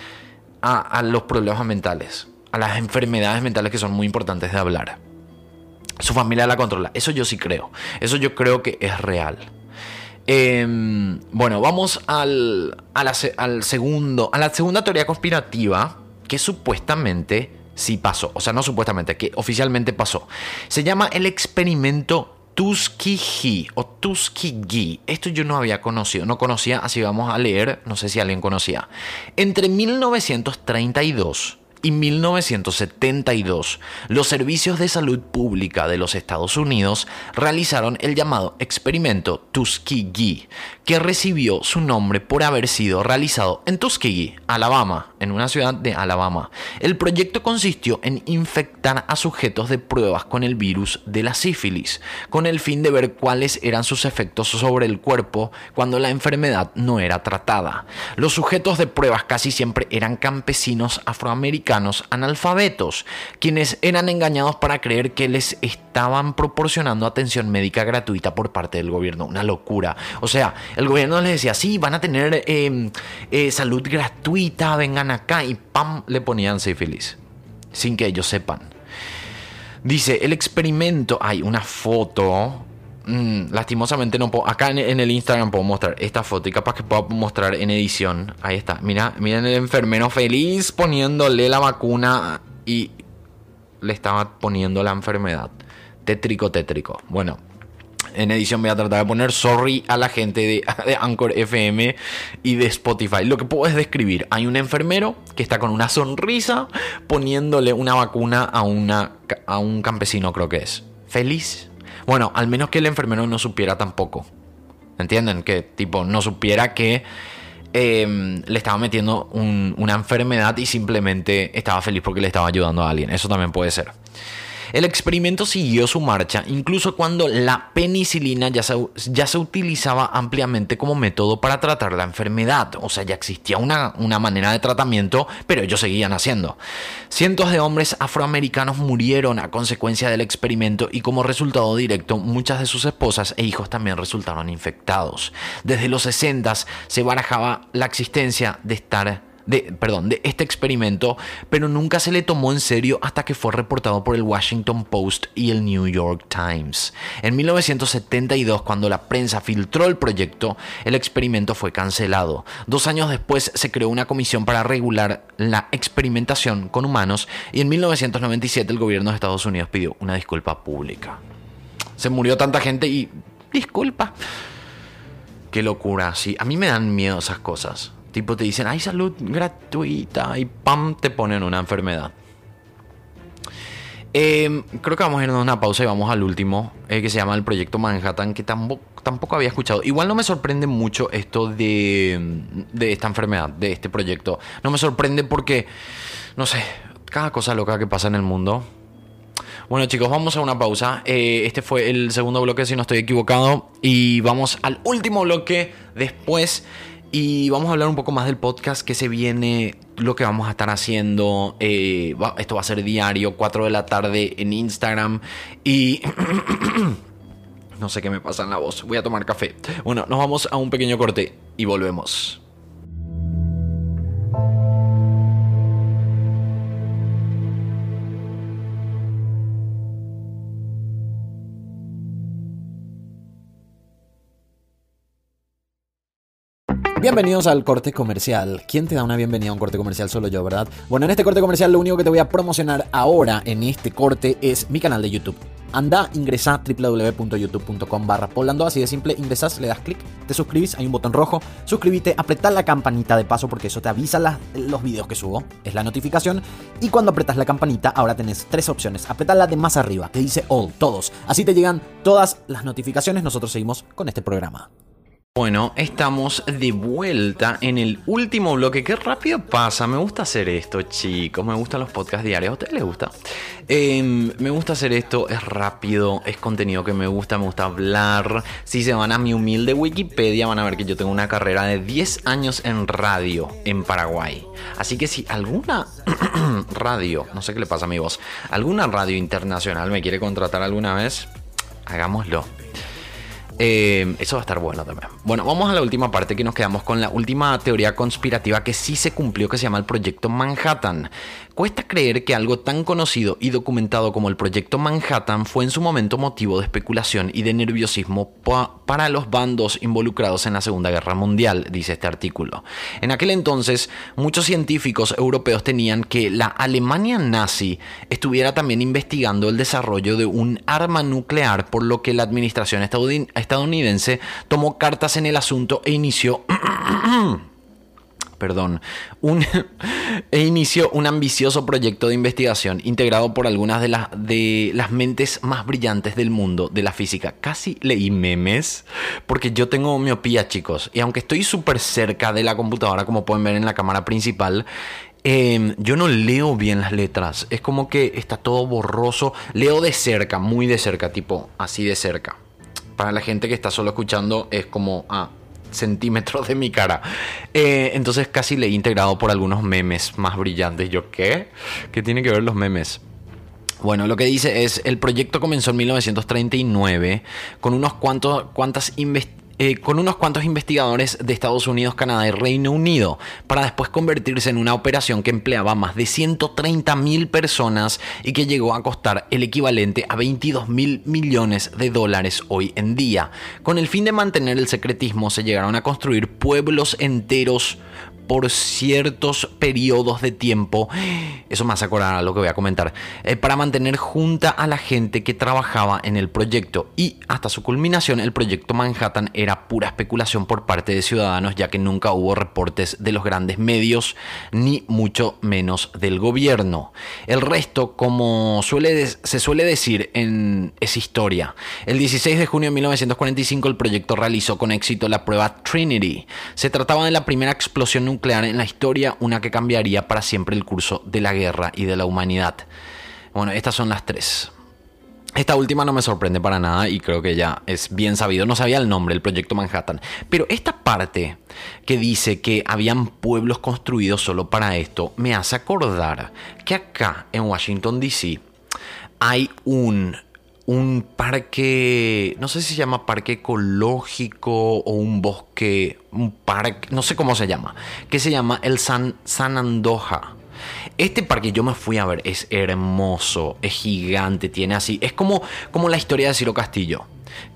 a los problemas mentales a las enfermedades mentales que son muy importantes de hablar. Su familia la controla. Eso yo sí creo. Eso yo creo que es real. Em, bueno, vamos al, al segundo, a la segunda teoría conspirativa que supuestamente sí pasó. O sea, no supuestamente, que oficialmente pasó. Se llama el experimento Tuskegee o Tuskegee. Esto yo no había conocido, no conocía, así vamos a leer, no sé si alguien conocía. Entre 1932 y 1972, los servicios de salud pública de los Estados Unidos realizaron el llamado experimento Tuskegee, que recibió su nombre por haber sido realizado en Tuskegee, Alabama, en una ciudad de Alabama. El proyecto consistió en infectar a sujetos de pruebas con el virus de la sífilis, con el fin de ver cuáles eran sus efectos sobre el cuerpo cuando la enfermedad no era tratada. Los sujetos de pruebas casi siempre eran campesinos afroamericanos analfabetos, quienes eran engañados para creer que les estaban proporcionando atención médica gratuita por parte del gobierno. Una locura. O sea, el gobierno les decía, sí, van a tener em, eh, salud gratuita, vengan acá y ¡pam! le ponían sífilis, sin que ellos sepan. Dice, el experimento, hay una foto, mm, lastimosamente no puedo, acá en, el Instagram puedo mostrar esta foto y capaz que puedo mostrar en edición, ahí está, mira, miren el enfermero feliz poniéndole la vacuna y le estaba poniendo la enfermedad. Tétrico, tétrico. Bueno, en edición voy a tratar de poner sorry a la gente de, Anchor FM y de Spotify. Lo que puedo es describir. Hay un enfermero que está con una sonrisa poniéndole una vacuna a, una, a un campesino, creo que es. Feliz. Bueno, al menos que el enfermero no supiera tampoco. ¿Entienden? Que tipo no supiera que em, le estaba metiendo una enfermedad y simplemente estaba feliz porque le estaba ayudando a alguien. Eso también puede ser. El experimento siguió su marcha incluso cuando la penicilina ya se, ya se utilizaba ampliamente como método para tratar la enfermedad. O sea, ya existía una, una manera de tratamiento, pero ellos seguían haciendo. Cientos de hombres afroamericanos murieron a consecuencia del experimento y como resultado directo muchas de sus esposas e hijos también resultaron infectados. Desde los 60 se barajaba la existencia de estar de, perdón, de este experimento, pero nunca se le tomó en serio hasta que fue reportado por el Washington Post y el New York Times. En 1972, cuando la prensa filtró el proyecto, el experimento fue cancelado. Dos años después se creó una comisión para regular la experimentación con humanos y en 1997 el gobierno de Estados Unidos pidió una disculpa pública. Se murió tanta gente y... Disculpa. Qué locura, sí. A mí me dan miedo esas cosas. Tipo te dicen, hay salud gratuita y pam, te ponen una enfermedad. Em, creo que vamos a irnos a una pausa y vamos al último, eh, que se llama el Proyecto Manhattan, que tampoco, había escuchado. Igual no me sorprende mucho esto de, de esta enfermedad, de este proyecto. No me sorprende porque, no sé, cada cosa loca que pasa en el mundo. Bueno chicos, vamos a una pausa. Eh, este fue el segundo bloque, si no estoy equivocado. Y vamos al último bloque después. Y vamos a hablar un poco más del podcast que se viene, lo que vamos a estar haciendo. Eh, esto va a ser diario, 4 de la tarde en Instagram. Y... no sé qué me pasa en la voz. Voy a tomar café. Bueno, nos vamos a un pequeño corte y volvemos. Bienvenidos al corte comercial. ¿Quién te da una bienvenida a un corte comercial? Solo yo, ¿verdad? Bueno, en este corte comercial lo único que te voy a promocionar ahora en este corte es mi canal de YouTube. Anda, ingresa www.youtube.com barra poblando, así de simple, ingresas, le das clic, te suscribís, hay un botón rojo, suscríbete, apretá la campanita de paso porque eso te avisa las- los videos que subo, es la notificación, y cuando apretas la campanita ahora tenés tres opciones, apretá la de más arriba, que dice all, todos, así te llegan todas las notificaciones, nosotros seguimos con este programa. Bueno, estamos de vuelta en el último bloque. Qué rápido pasa. Me gusta hacer esto, chicos. Me gustan los podcasts diarios. ¿A ustedes les gusta? Eh, me gusta hacer esto. Es rápido. Es contenido que me gusta. Me gusta hablar. Si se van a mi humilde Wikipedia, van a ver que yo tengo una carrera de 10 años en radio en Paraguay. Así que si alguna radio, no sé qué le pasa a mi voz, alguna radio internacional me quiere contratar alguna vez, hagámoslo. Eh, eso va a estar bueno también. Bueno, vamos a la última parte que nos quedamos con la última teoría conspirativa que sí se cumplió, que se llama el Proyecto Manhattan. Cuesta creer que algo tan conocido y documentado como el Proyecto Manhattan fue en su momento motivo de especulación y de nerviosismo pa- para los bandos involucrados en la Segunda Guerra Mundial, dice este artículo. En aquel entonces, muchos científicos europeos tenían que la Alemania nazi estuviera también investigando el desarrollo de un arma nuclear, por lo que la administración estadouni- estadounidense tomó cartas en el asunto e inició perdón, un, e inició un ambicioso proyecto de investigación integrado por algunas de, las de las mentes más brillantes del mundo de la física. Casi leí memes, porque yo tengo miopía, chicos, y aunque estoy súper cerca de la computadora, como pueden ver en la cámara principal, eh, yo no leo bien las letras, es como que está todo borroso, leo de cerca, muy de cerca, tipo así de cerca. Para la gente que está solo escuchando es como a centímetros de mi cara. Eh, entonces casi le he integrado por algunos memes más brillantes. ¿Yo qué? ¿Qué tiene que ver los memes? Bueno, lo que dice es, el proyecto comenzó en 1939 con unos cuantos, cuantas inves- eh, con unos cuantos investigadores de Estados Unidos, Canadá y Reino Unido, para después convertirse en una operación que empleaba más de 130 mil personas y que llegó a costar el equivalente a 22 mil millones de dólares hoy en día. Con el fin de mantener el secretismo se llegaron a construir pueblos enteros por ciertos periodos de tiempo. Eso me hace acordar a lo que voy a comentar. eh, para mantener junta a la gente que trabajaba en el proyecto. Y hasta su culminación, el proyecto Manhattan era pura especulación por parte de ciudadanos, ya que nunca hubo reportes de los grandes medios, ni mucho menos del gobierno. El resto, como suele se suele decir, en, es historia. El 16 de junio de 1945, el proyecto realizó con éxito la prueba Trinity. Se trataba de la primera explosión nuclear en la historia, una que cambiaría para siempre el curso de la guerra y de la humanidad. Bueno, estas son las tres. Esta última no me sorprende para nada y creo que ya es bien sabido. No sabía el nombre, el proyecto Manhattan. Pero esta parte que dice que habían pueblos construidos solo para esto, me hace acordar que acá en Washington, D.C., hay un, un parque, no sé si se llama parque ecológico o un bosque, un parque, no sé cómo se llama, que se llama el San, San Andoja. Este parque yo me fui a ver, es hermoso, es gigante, tiene así, es como, como la historia de Ciro Castillo,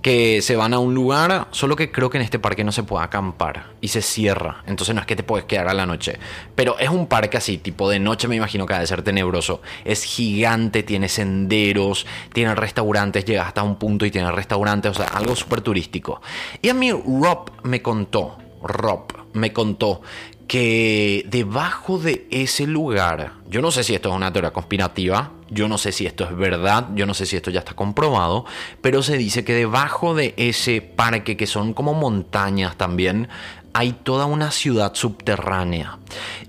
que se van a un lugar, solo que creo que en este parque no se puede acampar y se cierra, entonces no es que te puedes quedar a la noche, pero es un parque así, tipo de noche me imagino que ha de ser tenebroso, es gigante, tiene senderos, tiene restaurantes, llega hasta un punto y tiene restaurantes, o sea, algo súper turístico. Y a mí Rob me contó, Rob me contó que debajo de ese lugar, yo no sé si esto es una teoría conspirativa, yo no sé si esto es verdad, yo no sé si esto ya está comprobado, pero se dice que debajo de ese parque, que son como montañas también, hay toda una ciudad subterránea.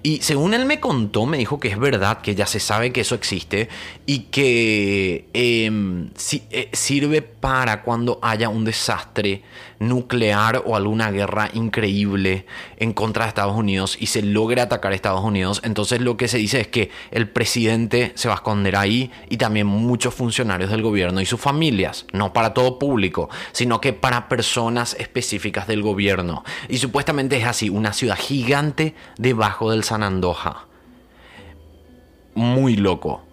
Y según él me contó, me dijo que es verdad, que ya se sabe que eso existe y que si- eh, sirve para cuando haya un desastre nuclear o alguna guerra increíble en contra de Estados Unidos y se logre atacar a Estados Unidos. Entonces lo que se dice es que el presidente se va a esconder ahí y también muchos funcionarios del gobierno y sus familias. No para todo público, sino que para personas específicas del gobierno. Y supuestamente es así, una ciudad gigante debajo del San Andoja. Muy loco.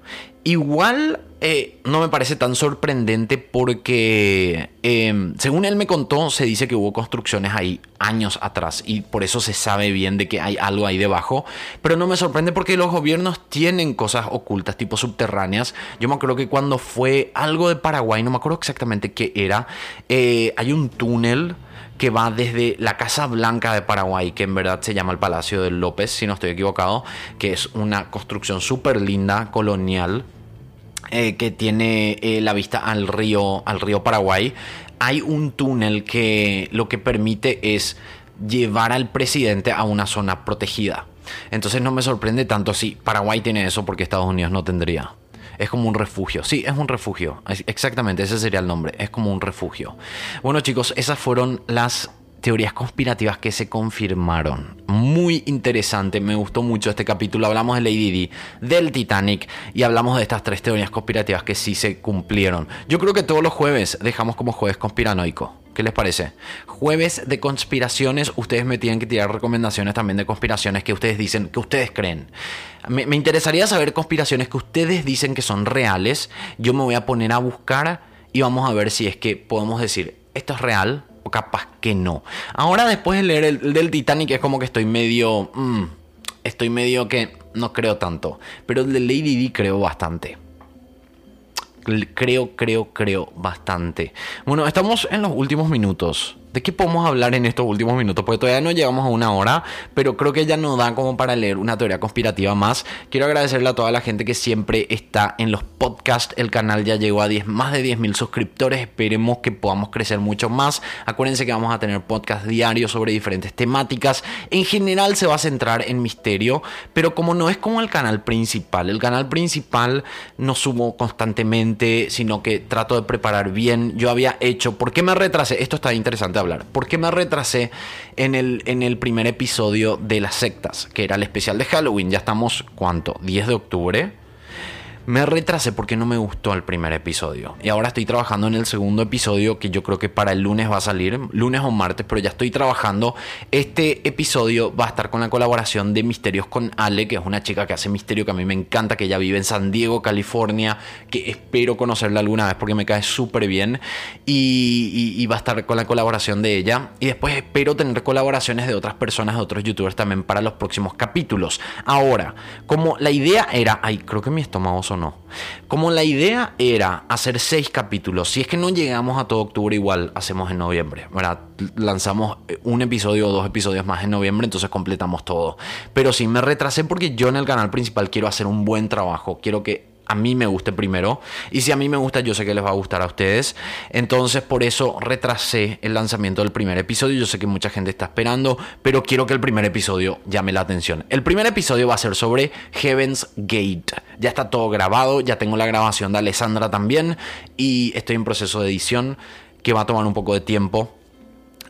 Igual eh, no me parece tan sorprendente porque, em, según él me contó, se dice que hubo construcciones ahí años atrás y por eso se sabe bien de que hay algo ahí debajo. Pero no me sorprende porque los gobiernos tienen cosas ocultas, tipo subterráneas. Yo me acuerdo que cuando fue algo de Paraguay, no me acuerdo exactamente qué era, eh, hay un túnel que va desde la Casa Blanca de Paraguay, que en verdad se llama el Palacio de López, si no estoy equivocado, que es una construcción súper linda, colonial, eh, que tiene eh, la vista al río, al río Paraguay. Hay un túnel que lo que permite es llevar al presidente a una zona protegida. Entonces no me sorprende tanto si Paraguay tiene eso porque Estados Unidos no tendría. Es como un refugio. Sí, es un refugio. Exactamente, ese sería el nombre. Es como un refugio. Bueno chicos, esas fueron las teorías conspirativas que se confirmaron. Muy interesante, me gustó mucho este capítulo. Hablamos de Lady Di, del Titanic y hablamos de estas tres teorías conspirativas que sí se cumplieron. Yo creo que todos los jueves dejamos como jueves conspiranoico. ¿Qué les parece? Jueves de conspiraciones, ustedes me tienen que tirar recomendaciones también de conspiraciones que ustedes dicen, que ustedes creen. Me, interesaría saber conspiraciones que ustedes dicen que son reales. Yo me voy a poner a buscar y vamos a ver si es que podemos decir, esto es real o capaz que no. Ahora después de leer el, del Titanic es como que estoy medio... Mmm, estoy medio que no creo tanto. Pero el de Lady Di creo bastante creo, creo, creo bastante. Bueno, estamos en los últimos minutos. ¿De qué podemos hablar en estos últimos minutos? Porque todavía no llegamos a una hora, pero creo que ya no da como para leer una teoría conspirativa más. Quiero agradecerle a toda la gente que siempre está en los podcasts. El canal ya llegó a 10, más de 10.000 suscriptores. Esperemos que podamos crecer mucho más. Acuérdense que vamos a tener podcast diarios sobre diferentes temáticas. En general se va a centrar en misterio, pero como no es como el canal principal. El canal principal no subo constantemente, sino que trato de preparar bien. Yo había hecho, ¿por qué me retrasé? Esto está interesante hablar. ¿Por qué me retrasé en el, en el primer episodio de las sectas? Que era el especial de Halloween. Ya estamos, ¿cuánto? 10 de octubre. Me retrasé porque no me gustó el primer episodio. Y ahora estoy trabajando en el segundo episodio que yo creo que para el lunes va a salir, lunes o martes, pero ya estoy trabajando. Este episodio va a estar con la colaboración de Misterios con Ale, que es una chica que hace misterio que a mí me encanta, que ella vive en San Diego, California, que espero conocerla alguna vez porque me cae súper bien. Y, y, va a estar con la colaboración de ella. Y después espero tener colaboraciones de otras personas, de otros youtubers también para los próximos capítulos. Ahora, como la idea era, ay, creo que mi estómago o no. Como la idea era hacer seis capítulos, si es que no llegamos a todo octubre, igual hacemos en noviembre, ¿verdad? Lanzamos un episodio o dos episodios más en noviembre, entonces completamos todo. Pero sí me retrasé porque yo en el canal principal quiero hacer un buen trabajo, quiero que a mí me guste primero. Y si a mí me gusta, yo sé que les va a gustar a ustedes. Entonces, por eso retrasé el lanzamiento del primer episodio. Yo sé que mucha gente está esperando, pero quiero que el primer episodio llame la atención. El primer episodio va a ser sobre Heaven's Gate. Ya está todo grabado, ya tengo la grabación de Alessandra también. Y estoy en proceso de edición que va a tomar un poco de tiempo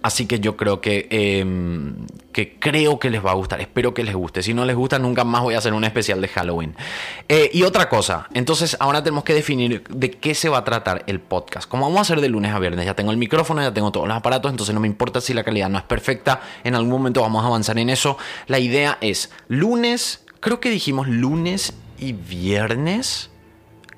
Así que yo creo que, em, que creo que les va a gustar. Espero que les guste. Si no les gusta, nunca más voy a hacer un especial de Halloween. Eh, y otra cosa, entonces ahora tenemos que definir de qué se va a tratar el podcast. Como vamos a hacer de lunes a viernes, ya tengo el micrófono, ya tengo todos los aparatos, entonces no me importa si la calidad no es perfecta. En algún momento vamos a avanzar en eso. La idea es lunes, creo que dijimos lunes y viernes,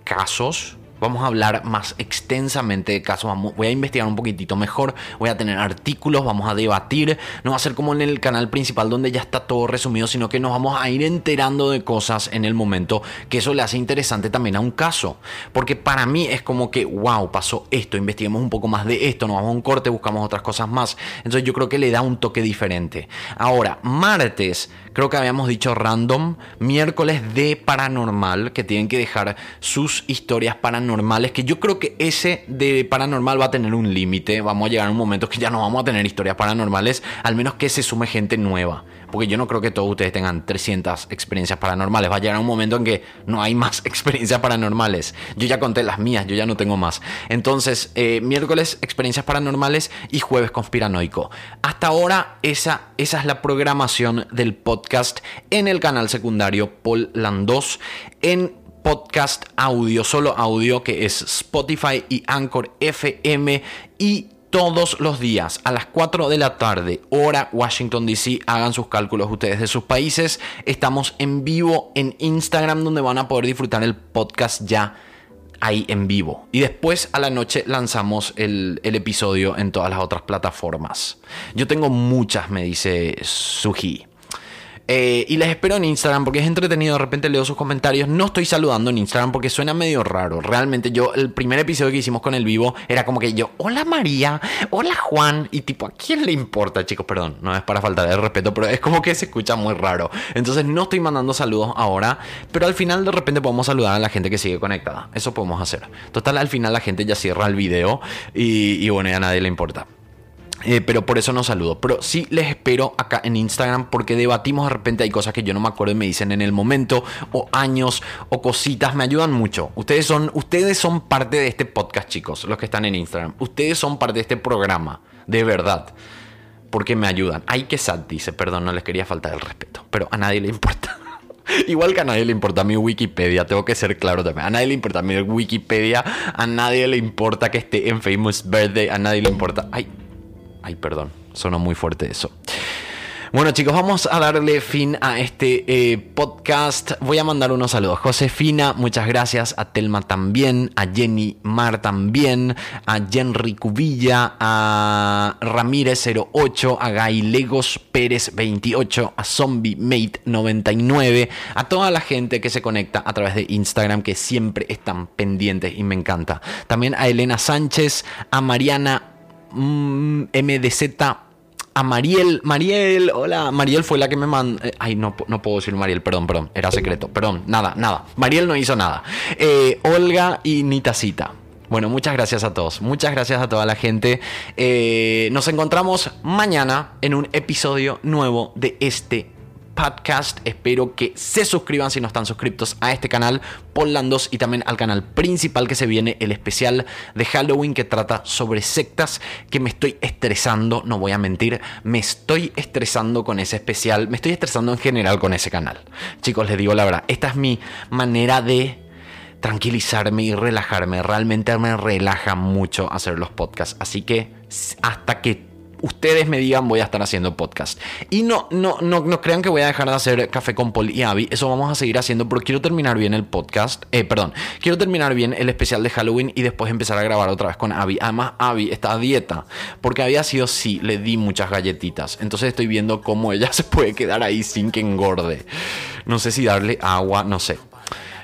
casos Vamos a hablar más extensamente de casos. voy a investigar un poquitito mejor. Voy a tener artículos. Vamos a debatir. No va a ser como en el canal principal donde ya está todo resumido, sino que nos vamos a ir enterando de cosas en el momento. Que eso le hace interesante también a un caso. Porque para mí es como que, wow, pasó esto. Investiguemos un poco más de esto. Nos vamos a un corte, buscamos otras cosas más. Entonces yo creo que le da un toque diferente. Ahora, martes, creo que habíamos dicho random. Miércoles de paranormal, que tienen que dejar sus historias paranormales normales, que yo creo que ese de paranormal va a tener un límite. Vamos a llegar a un momento que ya no vamos a tener historias paranormales, al menos que se sume gente nueva. Porque yo no creo que todos ustedes tengan 300 experiencias paranormales. Va a llegar un momento en que no hay más experiencias paranormales. Yo ya conté las mías, yo ya no tengo más. Entonces, eh, miércoles experiencias paranormales y jueves conspiranoico. Hasta ahora, esa, esa es la programación del podcast en el canal secundario Paul Landos. En podcast audio, solo audio, que es Spotify y Anchor FM. Y todos los días a las 4 de la tarde, hora Washington DC, hagan sus cálculos ustedes de sus países. Estamos en vivo en Instagram donde van a poder disfrutar el podcast ya ahí en vivo. Y después a la noche lanzamos el, el episodio en todas las otras plataformas. Yo tengo muchas, me dice Suji. Eh, y les espero en Instagram porque es entretenido. De repente leo sus comentarios. No estoy saludando en Instagram porque suena medio raro. Realmente yo, el primer episodio que hicimos con el vivo era como que yo, hola María, hola Juan. Y tipo, ¿a quién le importa, chicos? Perdón, no es para faltar de respeto, pero es como que se escucha muy raro. Entonces no estoy mandando saludos ahora, pero al final de repente podemos saludar a la gente que sigue conectada. Eso podemos hacer. Total, al final la gente ya cierra el video y, bueno, ya nadie le importa. Eh, pero por eso no saludo. Pero sí les espero acá en Instagram porque debatimos de repente. Hay cosas que yo no me acuerdo y me dicen en el momento, o años, o cositas. Me ayudan mucho. Ustedes son, ustedes son parte de este podcast, chicos, los que están en Instagram. Ustedes son parte de este programa, de verdad. Porque me ayudan. Ay, que sad, dice. Perdón, no les quería faltar el respeto. Pero a nadie le importa. Igual que a nadie le importa mi Wikipedia, tengo que ser claro también. A nadie le importa mi Wikipedia, a nadie le importa que esté en Famous Birthday, a nadie le importa. Ay, Ay, perdón, sonó muy fuerte eso. Bueno chicos, vamos a darle fin a este eh, podcast. Voy a mandar unos saludos. Josefina, muchas gracias. A Telma también. A Jenny Mar también. A Jenry Cubilla. A Ramírez08. A Gailegos Pérez 28. A Zombie Mate 99. A toda la gente que se conecta a través de Instagram que siempre están pendientes y me encanta. También a Elena Sánchez. A Mariana Mm, MDZ a Mariel. Mariel, hola. Mariel fue la que me mandó. Eh, ay, no, no puedo decir Mariel, perdón, perdón. Era secreto. Perdón, nada, nada. Mariel no hizo nada. Eh, Olga y Nitacita. Bueno, muchas gracias a todos. Muchas gracias a toda la gente. Eh, nos encontramos mañana en un episodio nuevo de este podcast. Espero que se suscriban si no están suscritos a este canal, Polandos y también al canal principal que se viene, el especial de Halloween que trata sobre sectas que me estoy estresando, no voy a mentir, me estoy estresando con ese especial, me estoy estresando en general con ese canal. Chicos, les digo la verdad, esta es mi manera de tranquilizarme y relajarme. Realmente me relaja mucho hacer los podcasts. Así que hasta que ustedes me digan, voy a estar haciendo podcast. Y no, no, no, no crean que voy a dejar de hacer café con Paul y Abby. Eso vamos a seguir haciendo, pero quiero terminar bien el podcast. Eh, perdón, quiero terminar bien el especial de Halloween y después empezar a grabar otra vez con Abby. Además, Abby está a dieta, porque había sido sí, le di muchas galletitas. Entonces estoy viendo cómo ella se puede quedar ahí sin que engorde. No sé si darle agua, no sé.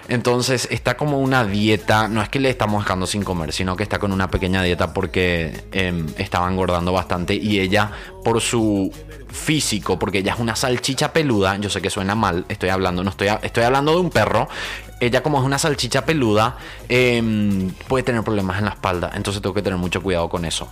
Entonces está como una dieta, no es que le estamos dejando sin comer, sino que está con una pequeña dieta porque eh, estaba engordando bastante y ella por su físico, porque ella es una salchicha peluda, yo sé que suena mal, estoy hablando, no estoy, estoy hablando de un perro, ella como es una salchicha peluda, eh, puede tener problemas en la espalda, entonces tengo que tener mucho cuidado con eso.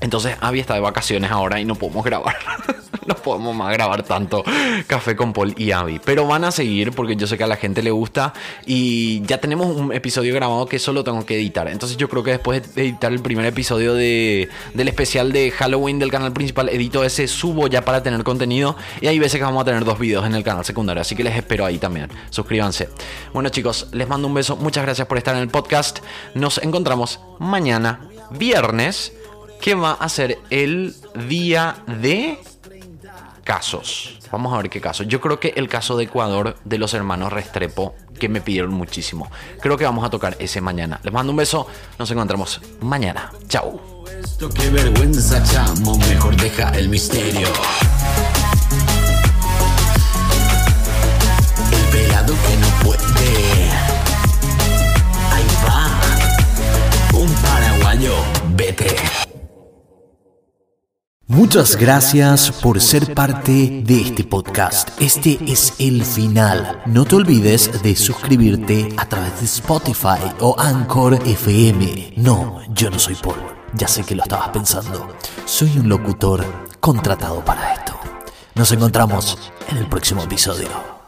Entonces Abby está de vacaciones ahora y no podemos grabar. no podemos más grabar tanto Café con Paul y Abby. Pero van a seguir porque yo sé que a la gente le gusta. Y ya tenemos un episodio grabado que solo tengo que editar. Entonces yo creo que después de editar el primer episodio de, del especial de Halloween del canal principal, edito ese, subo ya para tener contenido. Y hay veces que vamos a tener dos videos en el canal secundario. Así que les espero ahí también. Suscríbanse. Bueno chicos, les mando un beso. Muchas gracias por estar en el podcast. Nos encontramos mañana, viernes que va a ser el día de casos. Vamos a ver qué caso. Yo creo que el caso de Ecuador de los hermanos Restrepo, que me pidieron muchísimo. Creo que vamos a tocar ese mañana. Les mando un beso. Nos encontramos mañana. Chao. Esto qué vergüenza, chamo. Mejor deja el misterio. El pelado que no puede. Ahí va. Un paraguayo. Vete. Muchas gracias por ser parte de este podcast. Este es el final. No te olvides de suscribirte a través de Spotify o Anchor FM. No, yo no soy Paul. Ya sé que lo estabas pensando. Soy un locutor contratado para esto. Nos encontramos en el próximo episodio.